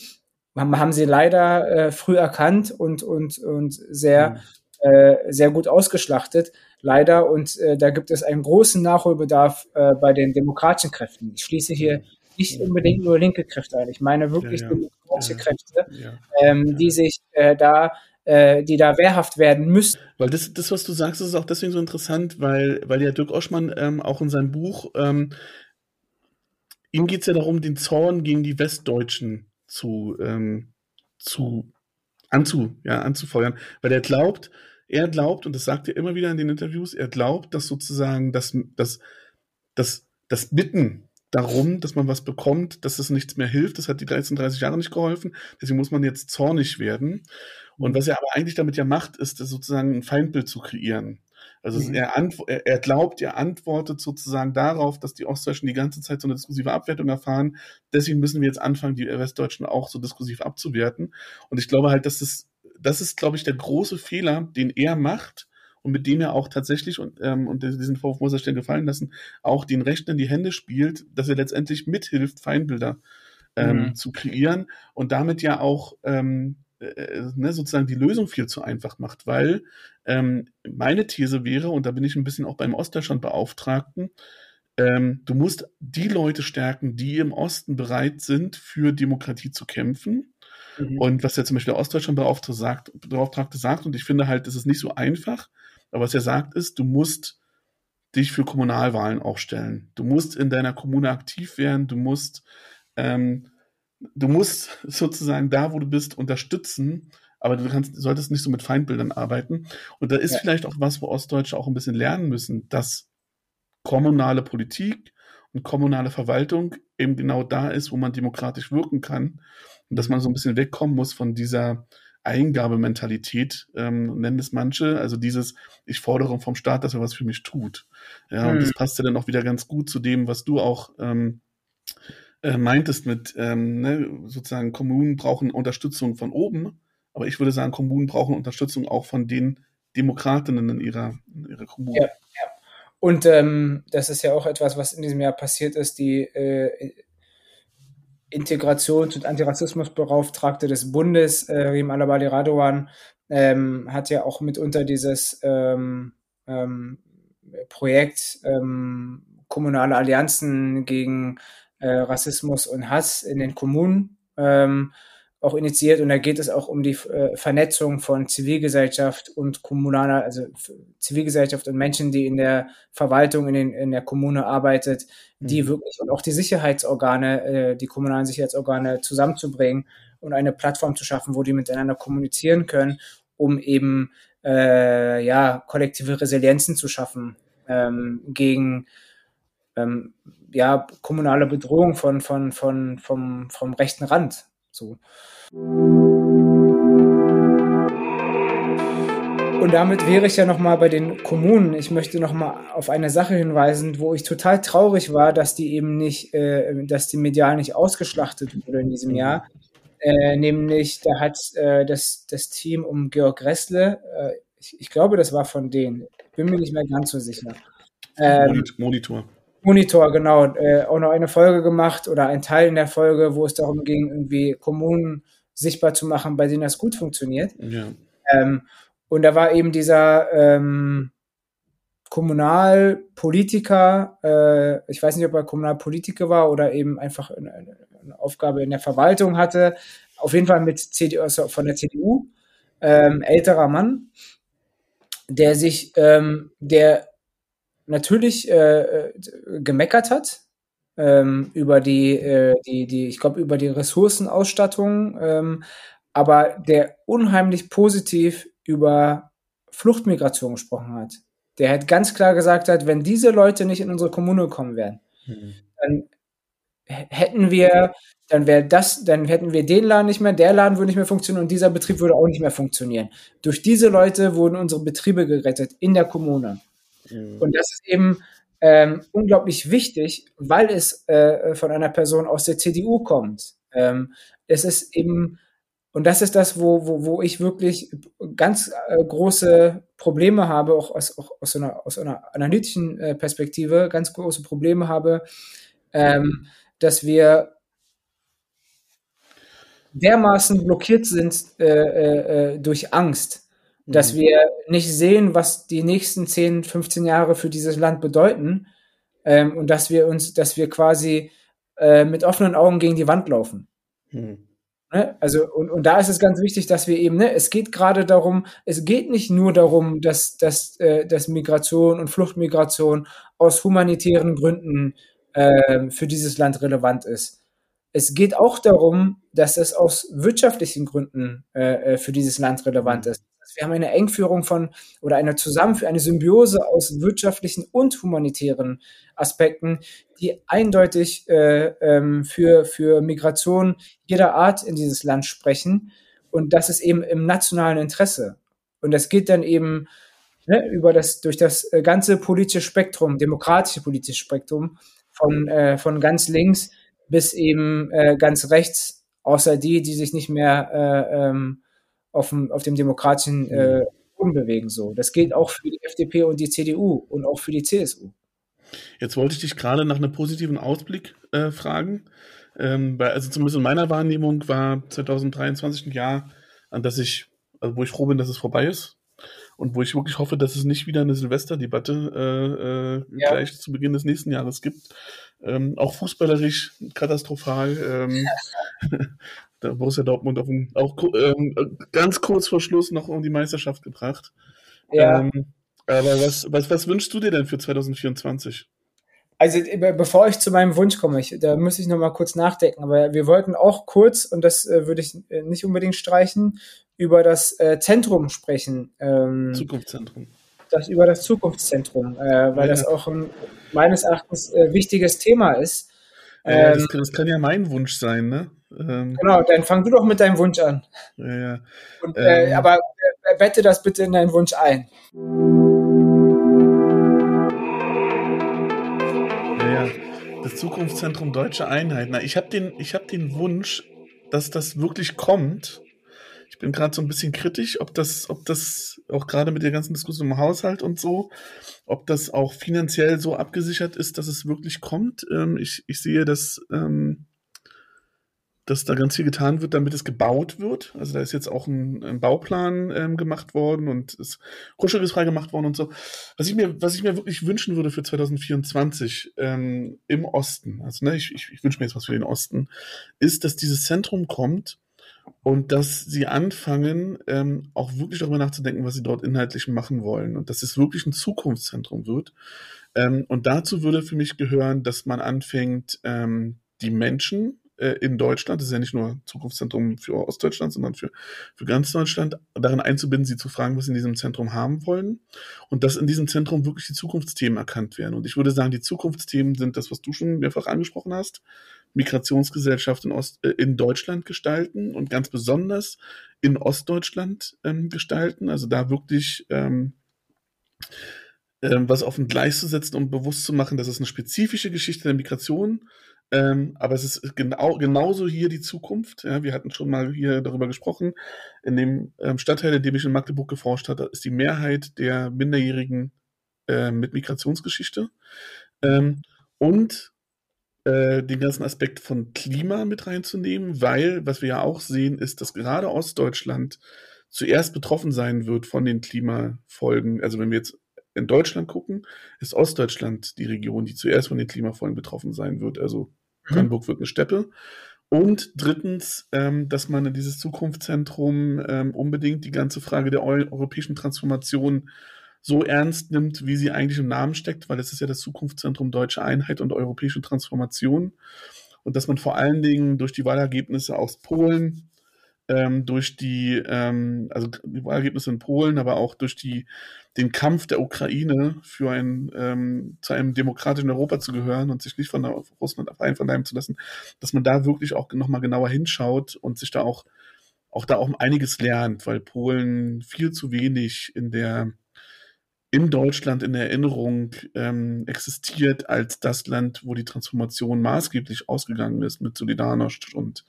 haben sie leider äh, früh erkannt und, und, und sehr, hm. sehr gut ausgeschlachtet leider. Und äh, da gibt es einen großen Nachholbedarf äh, bei den demokratischen Kräften. Ich schließe hier nicht unbedingt nur linke Kräfte ein. Ich meine wirklich ja, ja. demokratische Kräfte, ähm, die sich äh, da äh, die da wehrhaft werden müssen. Weil das, das, was du sagst, ist auch deswegen so interessant, weil, weil ja Dirk Oschmann ähm, auch in seinem Buch, ähm, ihm geht es ja darum, den Zorn gegen die Westdeutschen zu, ähm, zu anzu, ja, anzufeuern, weil er glaubt, er glaubt, und das sagt er immer wieder in den Interviews, er glaubt, dass sozusagen das, das, das, das Bitten darum, dass man was bekommt, dass es nichts mehr hilft. Das hat die 13, 30 Jahre nicht geholfen. Deswegen muss man jetzt zornig werden. Und was er aber eigentlich damit ja macht, ist sozusagen ein Feindbild zu kreieren. Also mhm. er, er, glaubt, er antwortet sozusagen darauf, dass die Ostdeutschen die ganze Zeit so eine diskursive Abwertung erfahren. Deswegen müssen wir jetzt anfangen, die Westdeutschen auch so diskursiv abzuwerten. Und ich glaube halt, dass das das ist, glaube ich, der große Fehler, den er macht und mit dem er auch tatsächlich, und, ähm, und diesen Vorwurf muss er stellen gefallen lassen, auch den Rechten in die Hände spielt, dass er letztendlich mithilft, Feindbilder ähm, mhm. zu kreieren und damit ja auch ähm, äh, ne, sozusagen die Lösung viel zu einfach macht, weil ähm, meine These wäre, und da bin ich ein bisschen auch beim Ostdeutschland-Beauftragten, ähm, du musst die Leute stärken, die im Osten bereit sind, für Demokratie zu kämpfen Mhm. Und was ja zum Beispiel der Ostdeutschlandbeauftragte sagt, Beauftragte sagt, und ich finde halt, das ist nicht so einfach, aber was er sagt ist, du musst dich für Kommunalwahlen auch stellen. Du musst in deiner Kommune aktiv werden, du musst, ähm, du musst sozusagen da, wo du bist, unterstützen, aber du kannst, solltest nicht so mit Feindbildern arbeiten. Und da ist ja. vielleicht auch was, wo Ostdeutsche auch ein bisschen lernen müssen, dass kommunale Politik und kommunale Verwaltung eben genau da ist, wo man demokratisch wirken kann und dass man so ein bisschen wegkommen muss von dieser Eingabementalität, ähm, nennen es manche, also dieses, ich fordere vom Staat, dass er was für mich tut. Ja, mhm. und das passt ja dann auch wieder ganz gut zu dem, was du auch ähm, äh, meintest mit, ähm, ne, sozusagen, Kommunen brauchen Unterstützung von oben, aber ich würde sagen, Kommunen brauchen Unterstützung auch von den Demokratinnen in ihrer, in ihrer Kommune. Ja, ja. Und ähm, das ist ja auch etwas, was in diesem Jahr passiert ist, die äh, Integrations- und Antirassismusbeauftragte des Bundes, äh, Rim Alabali Radowan, ähm, hat ja auch mitunter dieses ähm, ähm, Projekt ähm, kommunale Allianzen gegen äh, Rassismus und Hass in den Kommunen ähm, auch initiiert und da geht es auch um die äh, Vernetzung von Zivilgesellschaft und kommunaler, also Zivilgesellschaft und Menschen, die in der Verwaltung in, den, in der Kommune arbeitet, die mhm. wirklich und auch die Sicherheitsorgane, äh, die kommunalen Sicherheitsorgane zusammenzubringen und eine Plattform zu schaffen, wo die miteinander kommunizieren können, um eben äh, ja kollektive Resilienzen zu schaffen ähm, gegen ähm, ja kommunale Bedrohung von von von vom vom rechten Rand so. Und damit wäre ich ja nochmal bei den Kommunen. Ich möchte nochmal auf eine Sache hinweisen, wo ich total traurig war, dass die eben nicht, äh, dass die medial nicht ausgeschlachtet wurde in diesem Jahr. Äh, nämlich, da hat äh, das, das Team um Georg Ressle, äh, ich, ich, glaube, das war von denen, bin mir nicht mehr ganz so sicher. Ähm, Monitor. Monitor, genau, äh, auch noch eine Folge gemacht oder ein Teil in der Folge, wo es darum ging, irgendwie Kommunen sichtbar zu machen, bei denen das gut funktioniert. Ja. Ähm, und da war eben dieser ähm, Kommunalpolitiker, äh, ich weiß nicht, ob er Kommunalpolitiker war oder eben einfach eine, eine Aufgabe in der Verwaltung hatte, auf jeden Fall mit CDU, also von der CDU, ähm, älterer Mann, der sich, ähm, der natürlich äh, äh, gemeckert hat ähm, über die, äh, die, die, ich glaube, über die Ressourcenausstattung, ähm, aber der unheimlich positiv über Fluchtmigration gesprochen hat. Der hat ganz klar gesagt hat, wenn diese Leute nicht in unsere Kommune kommen wären, mhm. dann hätten wir, dann wäre das, dann hätten wir den Laden nicht mehr, der Laden würde nicht mehr funktionieren und dieser Betrieb würde auch nicht mehr funktionieren. Durch diese Leute wurden unsere Betriebe gerettet in der Kommune. Mhm. Und das ist eben ähm, unglaublich wichtig, weil es äh, von einer Person aus der CDU kommt. Ähm, es ist eben, und das ist das, wo, wo, wo ich wirklich ganz äh, große Probleme habe, auch aus, auch aus, einer, aus einer analytischen äh, Perspektive, ganz große Probleme habe, ähm, dass wir dermaßen blockiert sind äh, äh, äh durch Angst, dass mhm. wir nicht sehen, was die nächsten 10, 15 Jahre für dieses Land bedeuten ähm, und dass wir uns, dass wir quasi äh, mit offenen Augen gegen die Wand laufen. Mhm. Ne? Also, und, und da ist es ganz wichtig, dass wir eben, ne, es geht gerade darum, es geht nicht nur darum, dass, dass, äh, dass Migration und Fluchtmigration aus humanitären Gründen äh, für dieses Land relevant ist. Es geht auch darum, dass es aus wirtschaftlichen Gründen äh, äh für dieses Land relevant ist. Wir haben eine Engführung von oder eine Zusammenführung, eine Symbiose aus wirtschaftlichen und humanitären Aspekten, die eindeutig äh, ähm, für, für Migration jeder Art in dieses Land sprechen. Und das ist eben im nationalen Interesse. Und das geht dann eben ne, über das, durch das äh, ganze politische Spektrum, demokratische politische Spektrum, von, äh, von ganz links bis eben äh, ganz rechts, außer die, die sich nicht mehr äh, ähm, auf dem, auf dem demokratischen äh, mhm. Boden bewegen. So. Das gilt auch für die FDP und die CDU und auch für die CSU. Jetzt wollte ich dich gerade nach einem positiven Ausblick äh, fragen. Ähm, weil, also zumindest in meiner Wahrnehmung war 2023 ein Jahr, an das ich, also wo ich froh bin, dass es vorbei ist. Und wo ich wirklich hoffe, dass es nicht wieder eine Silvesterdebatte äh, äh, ja. gleich zu Beginn des nächsten Jahres gibt. Ähm, auch fußballerisch katastrophal. Ähm, der Borussia Dortmund ein, auch ähm, ganz kurz vor Schluss noch um die Meisterschaft gebracht. Ja. Ähm, aber was, was, was wünschst du dir denn für 2024? Also bevor ich zu meinem Wunsch komme, ich, da muss ich noch mal kurz nachdenken. Aber wir wollten auch kurz, und das äh, würde ich äh, nicht unbedingt streichen, über das äh, Zentrum sprechen. Ähm, Zukunftszentrum. Das über das Zukunftszentrum, äh, weil ja. das auch ein meines Erachtens äh, wichtiges Thema ist. Das, ähm, kann, das, kann, ja mein Wunsch sein, ne? Ähm, genau, dann fang du doch mit deinem Wunsch an. Ja, ja. Und, äh, ähm, aber äh, wette das bitte in deinen Wunsch ein. Ja, ja. Das Zukunftszentrum Deutsche Einheit. Na, ich habe den, hab den Wunsch, dass das wirklich kommt. Ich bin gerade so ein bisschen kritisch, ob das, ob das auch gerade mit der ganzen Diskussion im Haushalt und so, ob das auch finanziell so abgesichert ist, dass es wirklich kommt. Ähm, ich, ich sehe, dass ähm, dass da ganz viel getan wird, damit es gebaut wird. Also da ist jetzt auch ein, ein Bauplan ähm, gemacht worden und das Grundstück ist freigemacht worden und so. Was ich mir, was ich mir wirklich wünschen würde für 2024 ähm, im Osten, also ne, ich, ich, ich wünsche mir jetzt was für den Osten, ist, dass dieses Zentrum kommt und dass sie anfangen, ähm, auch wirklich darüber nachzudenken, was sie dort inhaltlich machen wollen und dass es wirklich ein Zukunftszentrum wird. Ähm, und dazu würde für mich gehören, dass man anfängt, ähm, die Menschen äh, in Deutschland, das ist ja nicht nur Zukunftszentrum für Ostdeutschland, sondern für, für ganz Deutschland, darin einzubinden, sie zu fragen, was sie in diesem Zentrum haben wollen und dass in diesem Zentrum wirklich die Zukunftsthemen erkannt werden. Und ich würde sagen, die Zukunftsthemen sind das, was du schon mehrfach angesprochen hast, Migrationsgesellschaft in, Ost, äh, in Deutschland gestalten und ganz besonders in Ostdeutschland ähm, gestalten, also da wirklich ähm, ähm, was auf den Gleis zu setzen und bewusst zu machen, dass es eine spezifische Geschichte der Migration ähm, aber es ist genau, genauso hier die Zukunft. Ja, wir hatten schon mal hier darüber gesprochen. In dem ähm, Stadtteil, in dem ich in Magdeburg geforscht habe, ist die Mehrheit der Minderjährigen äh, mit Migrationsgeschichte. Ähm, und äh, den ganzen Aspekt von Klima mit reinzunehmen, weil, was wir ja auch sehen, ist, dass gerade Ostdeutschland zuerst betroffen sein wird von den Klimafolgen. Also wenn wir jetzt in Deutschland gucken, ist Ostdeutschland die Region, die zuerst von den Klimafolgen betroffen sein wird. Also mhm. Brandenburg wird eine Steppe. Und drittens, ähm, dass man in dieses Zukunftszentrum ähm, unbedingt die ganze Frage der europäischen Transformation so ernst nimmt, wie sie eigentlich im Namen steckt, weil es ist ja das Zukunftszentrum Deutsche Einheit und Europäische Transformation. Und dass man vor allen Dingen durch die Wahlergebnisse aus Polen, ähm, durch die, ähm, also die Wahlergebnisse in Polen, aber auch durch die, den Kampf der Ukraine für ein, ähm, zu einem demokratischen Europa zu gehören und sich nicht von Russland einverleiben zu lassen, dass man da wirklich auch nochmal genauer hinschaut und sich da auch, auch da auch einiges lernt, weil Polen viel zu wenig in der in Deutschland in Erinnerung ähm, existiert als das Land, wo die Transformation maßgeblich ausgegangen ist mit Solidarność und,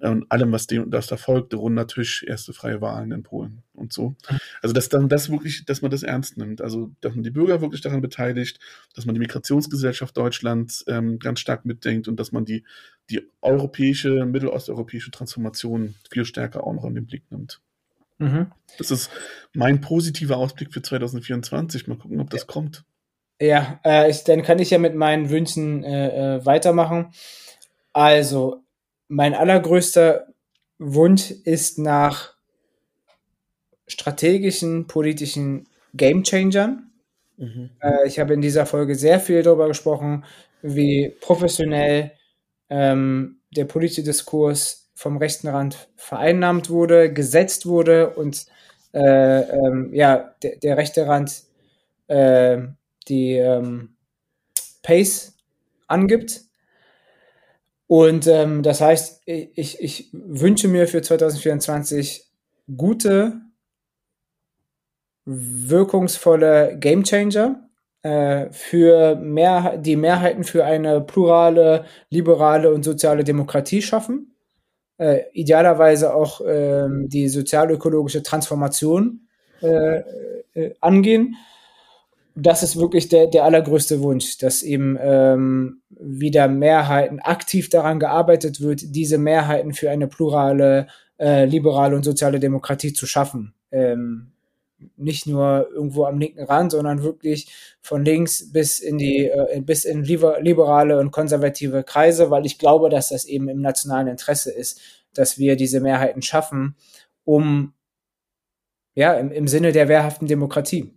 und allem, was dem das da folgte, runder Tisch, erste freie Wahlen in Polen und so. Also dass dann das wirklich, dass man das ernst nimmt, also dass man die Bürger wirklich daran beteiligt, dass man die Migrationsgesellschaft Deutschlands ähm, ganz stark mitdenkt und dass man die die europäische, mittelosteuropäische Transformation viel stärker auch noch in den Blick nimmt. Mhm. Das ist mein positiver Ausblick für 2024. Mal gucken, ob das ja. kommt. Ja, äh, ich, dann kann ich ja mit meinen Wünschen äh, äh, weitermachen. Also, mein allergrößter Wunsch ist nach strategischen, politischen Gamechangern. Mhm. Äh, ich habe in dieser Folge sehr viel darüber gesprochen, wie professionell ähm, der politische Diskurs vom rechten Rand vereinnahmt wurde, gesetzt wurde und äh, ähm, ja, der, der, rechte Rand äh, die ähm, Pace angibt. Und ähm, das heißt, ich, ich wünsche mir für 2024 gute, wirkungsvolle Gamechanger äh, für mehr, die Mehrheiten für eine plurale, liberale und soziale Demokratie schaffen äh, idealerweise auch ähm, die sozialökologische Transformation äh, äh, angehen. Das ist wirklich der, der allergrößte Wunsch, dass eben ähm, wieder Mehrheiten aktiv daran gearbeitet wird, diese Mehrheiten für eine plurale, äh, liberale und soziale Demokratie zu schaffen. Ähm, nicht nur irgendwo am linken Rand, sondern wirklich von links bis in die äh, bis in liberale und konservative Kreise, weil ich glaube, dass das eben im nationalen Interesse ist, dass wir diese Mehrheiten schaffen, um ja im, im Sinne der wehrhaften Demokratie.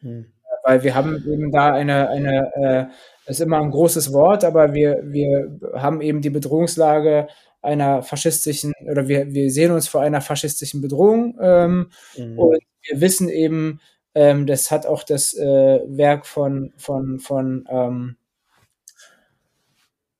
Hm. Weil wir haben eben da eine, eine äh, ist immer ein großes Wort, aber wir, wir haben eben die Bedrohungslage einer faschistischen, oder wir, wir sehen uns vor einer faschistischen Bedrohung ähm, mhm. und wir wissen eben, ähm, das hat auch das äh, Werk von, von, von ähm,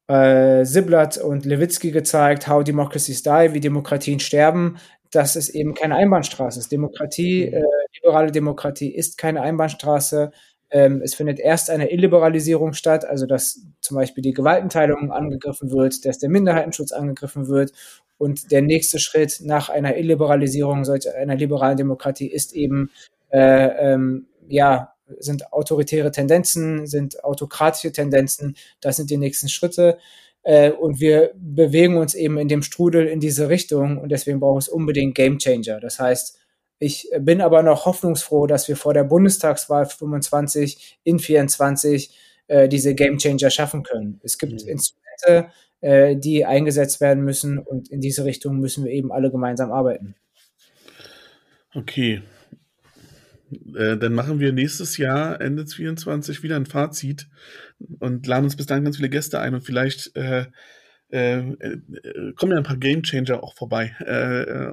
äh, Siblatt und Lewitsky gezeigt, How Democracies Die, wie Demokratien sterben, dass es eben keine Einbahnstraße ist. Demokratie, mhm. äh, liberale Demokratie ist keine Einbahnstraße. Ähm, es findet erst eine Illiberalisierung statt, also dass zum Beispiel die Gewaltenteilung angegriffen wird, dass der Minderheitenschutz angegriffen wird. Und der nächste Schritt nach einer Illiberalisierung solch einer liberalen Demokratie ist eben äh, ähm, ja sind autoritäre Tendenzen, sind autokratische Tendenzen. Das sind die nächsten Schritte. Äh, und wir bewegen uns eben in dem Strudel in diese Richtung und deswegen braucht es unbedingt Game Changer. Das heißt, ich bin aber noch hoffnungsfroh, dass wir vor der Bundestagswahl 25 in 24 äh, diese Game Changer schaffen können. Es gibt mhm. Instrumente, äh, die eingesetzt werden müssen und in diese Richtung müssen wir eben alle gemeinsam arbeiten. Okay. Äh, dann machen wir nächstes Jahr, Ende 24, wieder ein Fazit und laden uns bis dahin ganz viele Gäste ein und vielleicht äh, äh, äh, kommen ja ein paar Gamechanger auch vorbei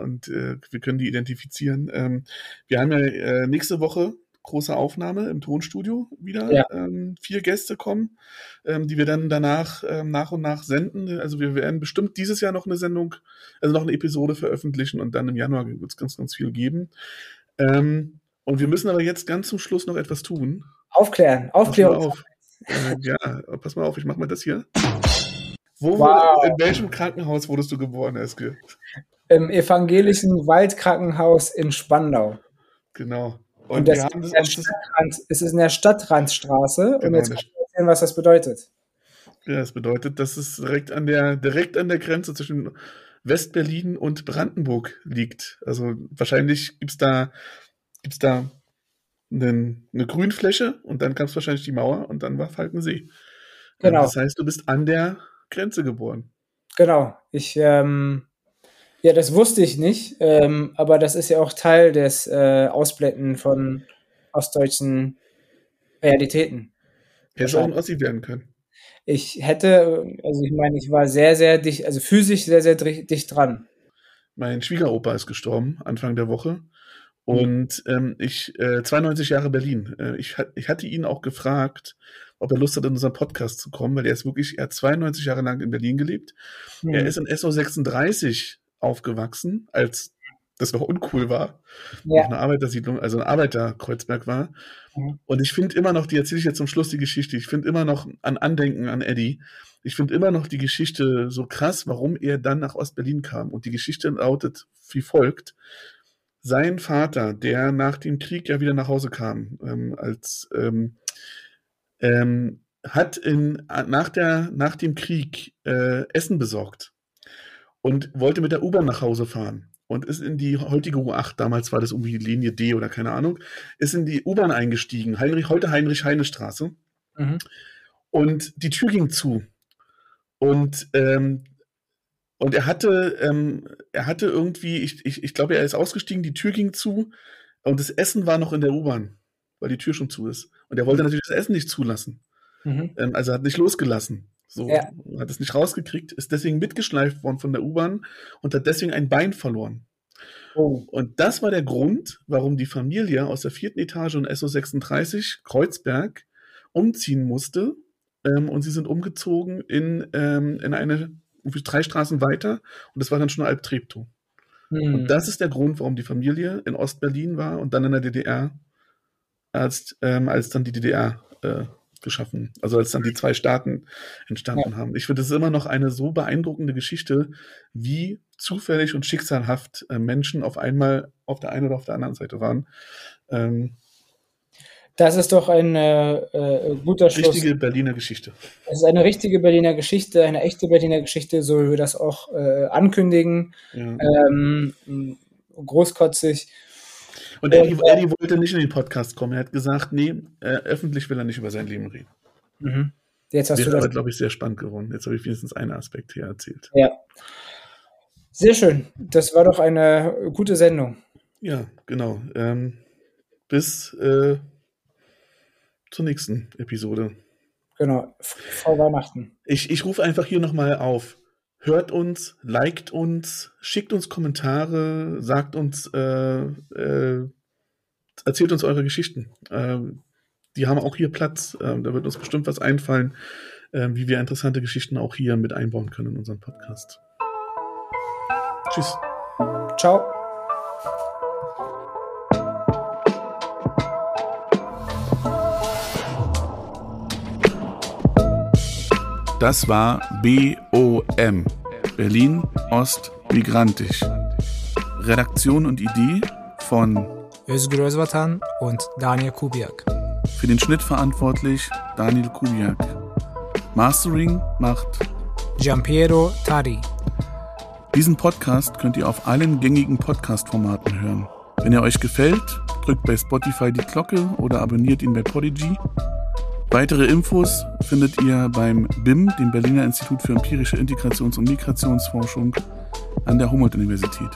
und wir können die identifizieren. Ähm, wir haben ja nächste Woche große Aufnahme im Tonstudio wieder. Ja. Ähm, vier Gäste kommen, ähm, die wir dann danach ähm, nach und nach senden. Also wir werden bestimmt dieses Jahr noch eine Sendung, also noch eine Episode veröffentlichen und dann im Januar wird es ganz, ganz viel geben. Ähm, und wir müssen aber jetzt ganz zum Schluss noch etwas tun. Aufklären, aufklären. Pass auf. Äh, ja, pass mal auf, ich mach mal das hier. Wo wow. in welchem Krankenhaus wurdest du geboren, Eske? Im evangelischen Waldkrankenhaus in Spandau. Genau. Und, und das ist, es ist in der Stadtrandstraße. Genau, und jetzt kann ich erzählen, was das bedeutet. Ja, das bedeutet, dass es direkt an der, direkt an der Grenze zwischen Westberlin und Brandenburg liegt. Also wahrscheinlich gibt's da, gibt's da einen, eine Grünfläche und dann gab es wahrscheinlich die Mauer und dann war Falkensee. Genau. Das heißt, du bist an der Grenze geboren. Genau. Ich, ähm, ja, das wusste ich nicht, ähm, aber das ist ja auch Teil des äh, Ausblenden von ostdeutschen Realitäten. Hätte auch ein Ossi werden können. Ich hätte, also ich meine, ich war sehr, sehr dicht, also physisch sehr, sehr dicht dran. Mein Schwiegeropa ist gestorben Anfang der Woche. Und ähm, ich, äh, 92 Jahre Berlin. Äh, ich, ich hatte ihn auch gefragt, ob er Lust hat, in unseren Podcast zu kommen, weil er ist wirklich, er hat 92 Jahre lang in Berlin gelebt. Mhm. Er ist in SO 36 aufgewachsen, als das noch uncool war, ja. eine Arbeitersiedlung, also ein Arbeiterkreuzberg war. Mhm. Und ich finde immer noch, die erzähle ich jetzt zum Schluss die Geschichte, ich finde immer noch an Andenken an Eddie, ich finde immer noch die Geschichte so krass, warum er dann nach Ostberlin kam. Und die Geschichte lautet wie folgt. Sein Vater, der nach dem Krieg ja wieder nach Hause kam, ähm, als ähm, ähm, hat in, nach, der, nach dem Krieg äh, Essen besorgt und wollte mit der U-Bahn nach Hause fahren und ist in die heutige U8, damals war das irgendwie Linie D oder keine Ahnung, ist in die U-Bahn eingestiegen, Heinrich, heute Heinrich-Heine-Straße. Mhm. Und die Tür ging zu. Und, ähm, und er hatte, ähm, er hatte irgendwie, ich, ich, ich glaube, er ist ausgestiegen, die Tür ging zu und das Essen war noch in der U-Bahn, weil die Tür schon zu ist. Und er wollte natürlich das Essen nicht zulassen. Mhm. Ähm, also hat nicht losgelassen. So, ja. hat es nicht rausgekriegt, ist deswegen mitgeschleift worden von der U-Bahn und hat deswegen ein Bein verloren. Oh. Und das war der Grund, warum die Familie aus der vierten Etage in SO36 Kreuzberg umziehen musste. Ähm, und sie sind umgezogen in, ähm, in eine, drei Straßen weiter. Und das war dann schon Alp Treptow. Hm. Und das ist der Grund, warum die Familie in Ostberlin war und dann in der DDR, als, ähm, als dann die DDR äh, geschaffen. Also als dann die zwei Staaten entstanden ja. haben. Ich finde es immer noch eine so beeindruckende Geschichte, wie zufällig und schicksalhaft äh, Menschen auf einmal auf der einen oder auf der anderen Seite waren. Ähm, das ist doch ein äh, äh, guter Schluss. Richtige Berliner Geschichte. Es ist eine richtige Berliner Geschichte, eine echte Berliner Geschichte, so wie wir das auch äh, ankündigen. Ja. Ähm, großkotzig. Und Eddie, und, äh, Eddie, wollte nicht in den Podcast kommen. Er hat gesagt, nee, äh, öffentlich will er nicht über sein Leben reden. Mhm. Jetzt hast Wäre du das. aber, glaube ich, sehr spannend geworden. Jetzt habe ich wenigstens einen Aspekt hier erzählt. Ja. Sehr schön. Das war doch eine gute Sendung. Ja, genau. Ähm, bis äh, zur nächsten Episode. Genau, vor Weihnachten. Ich, ich rufe einfach hier nochmal auf hört uns, liked uns, schickt uns Kommentare, sagt uns, äh, äh, erzählt uns eure Geschichten. Äh, die haben auch hier Platz. Ähm, da wird uns bestimmt was einfallen, ähm, wie wir interessante Geschichten auch hier mit einbauen können in unseren Podcast. Tschüss. Ciao. Das war BOM, Berlin Ost Migrantisch. Redaktion und Idee von Özgür Özvatan und Daniel Kubiak. Für den Schnitt verantwortlich Daniel Kubiak. Mastering macht Giampiero Tari. Diesen Podcast könnt ihr auf allen gängigen Podcast-Formaten hören. Wenn er euch gefällt, drückt bei Spotify die Glocke oder abonniert ihn bei Podigy. Weitere Infos findet ihr beim BIM, dem Berliner Institut für empirische Integrations- und Migrationsforschung an der Humboldt-Universität.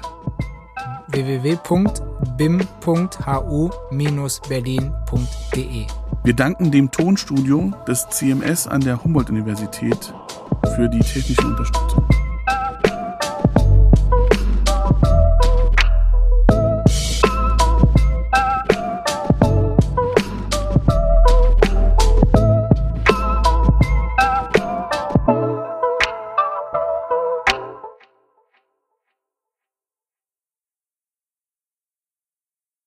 www.bim.hu-berlin.de Wir danken dem Tonstudio des CMS an der Humboldt-Universität für die technische Unterstützung.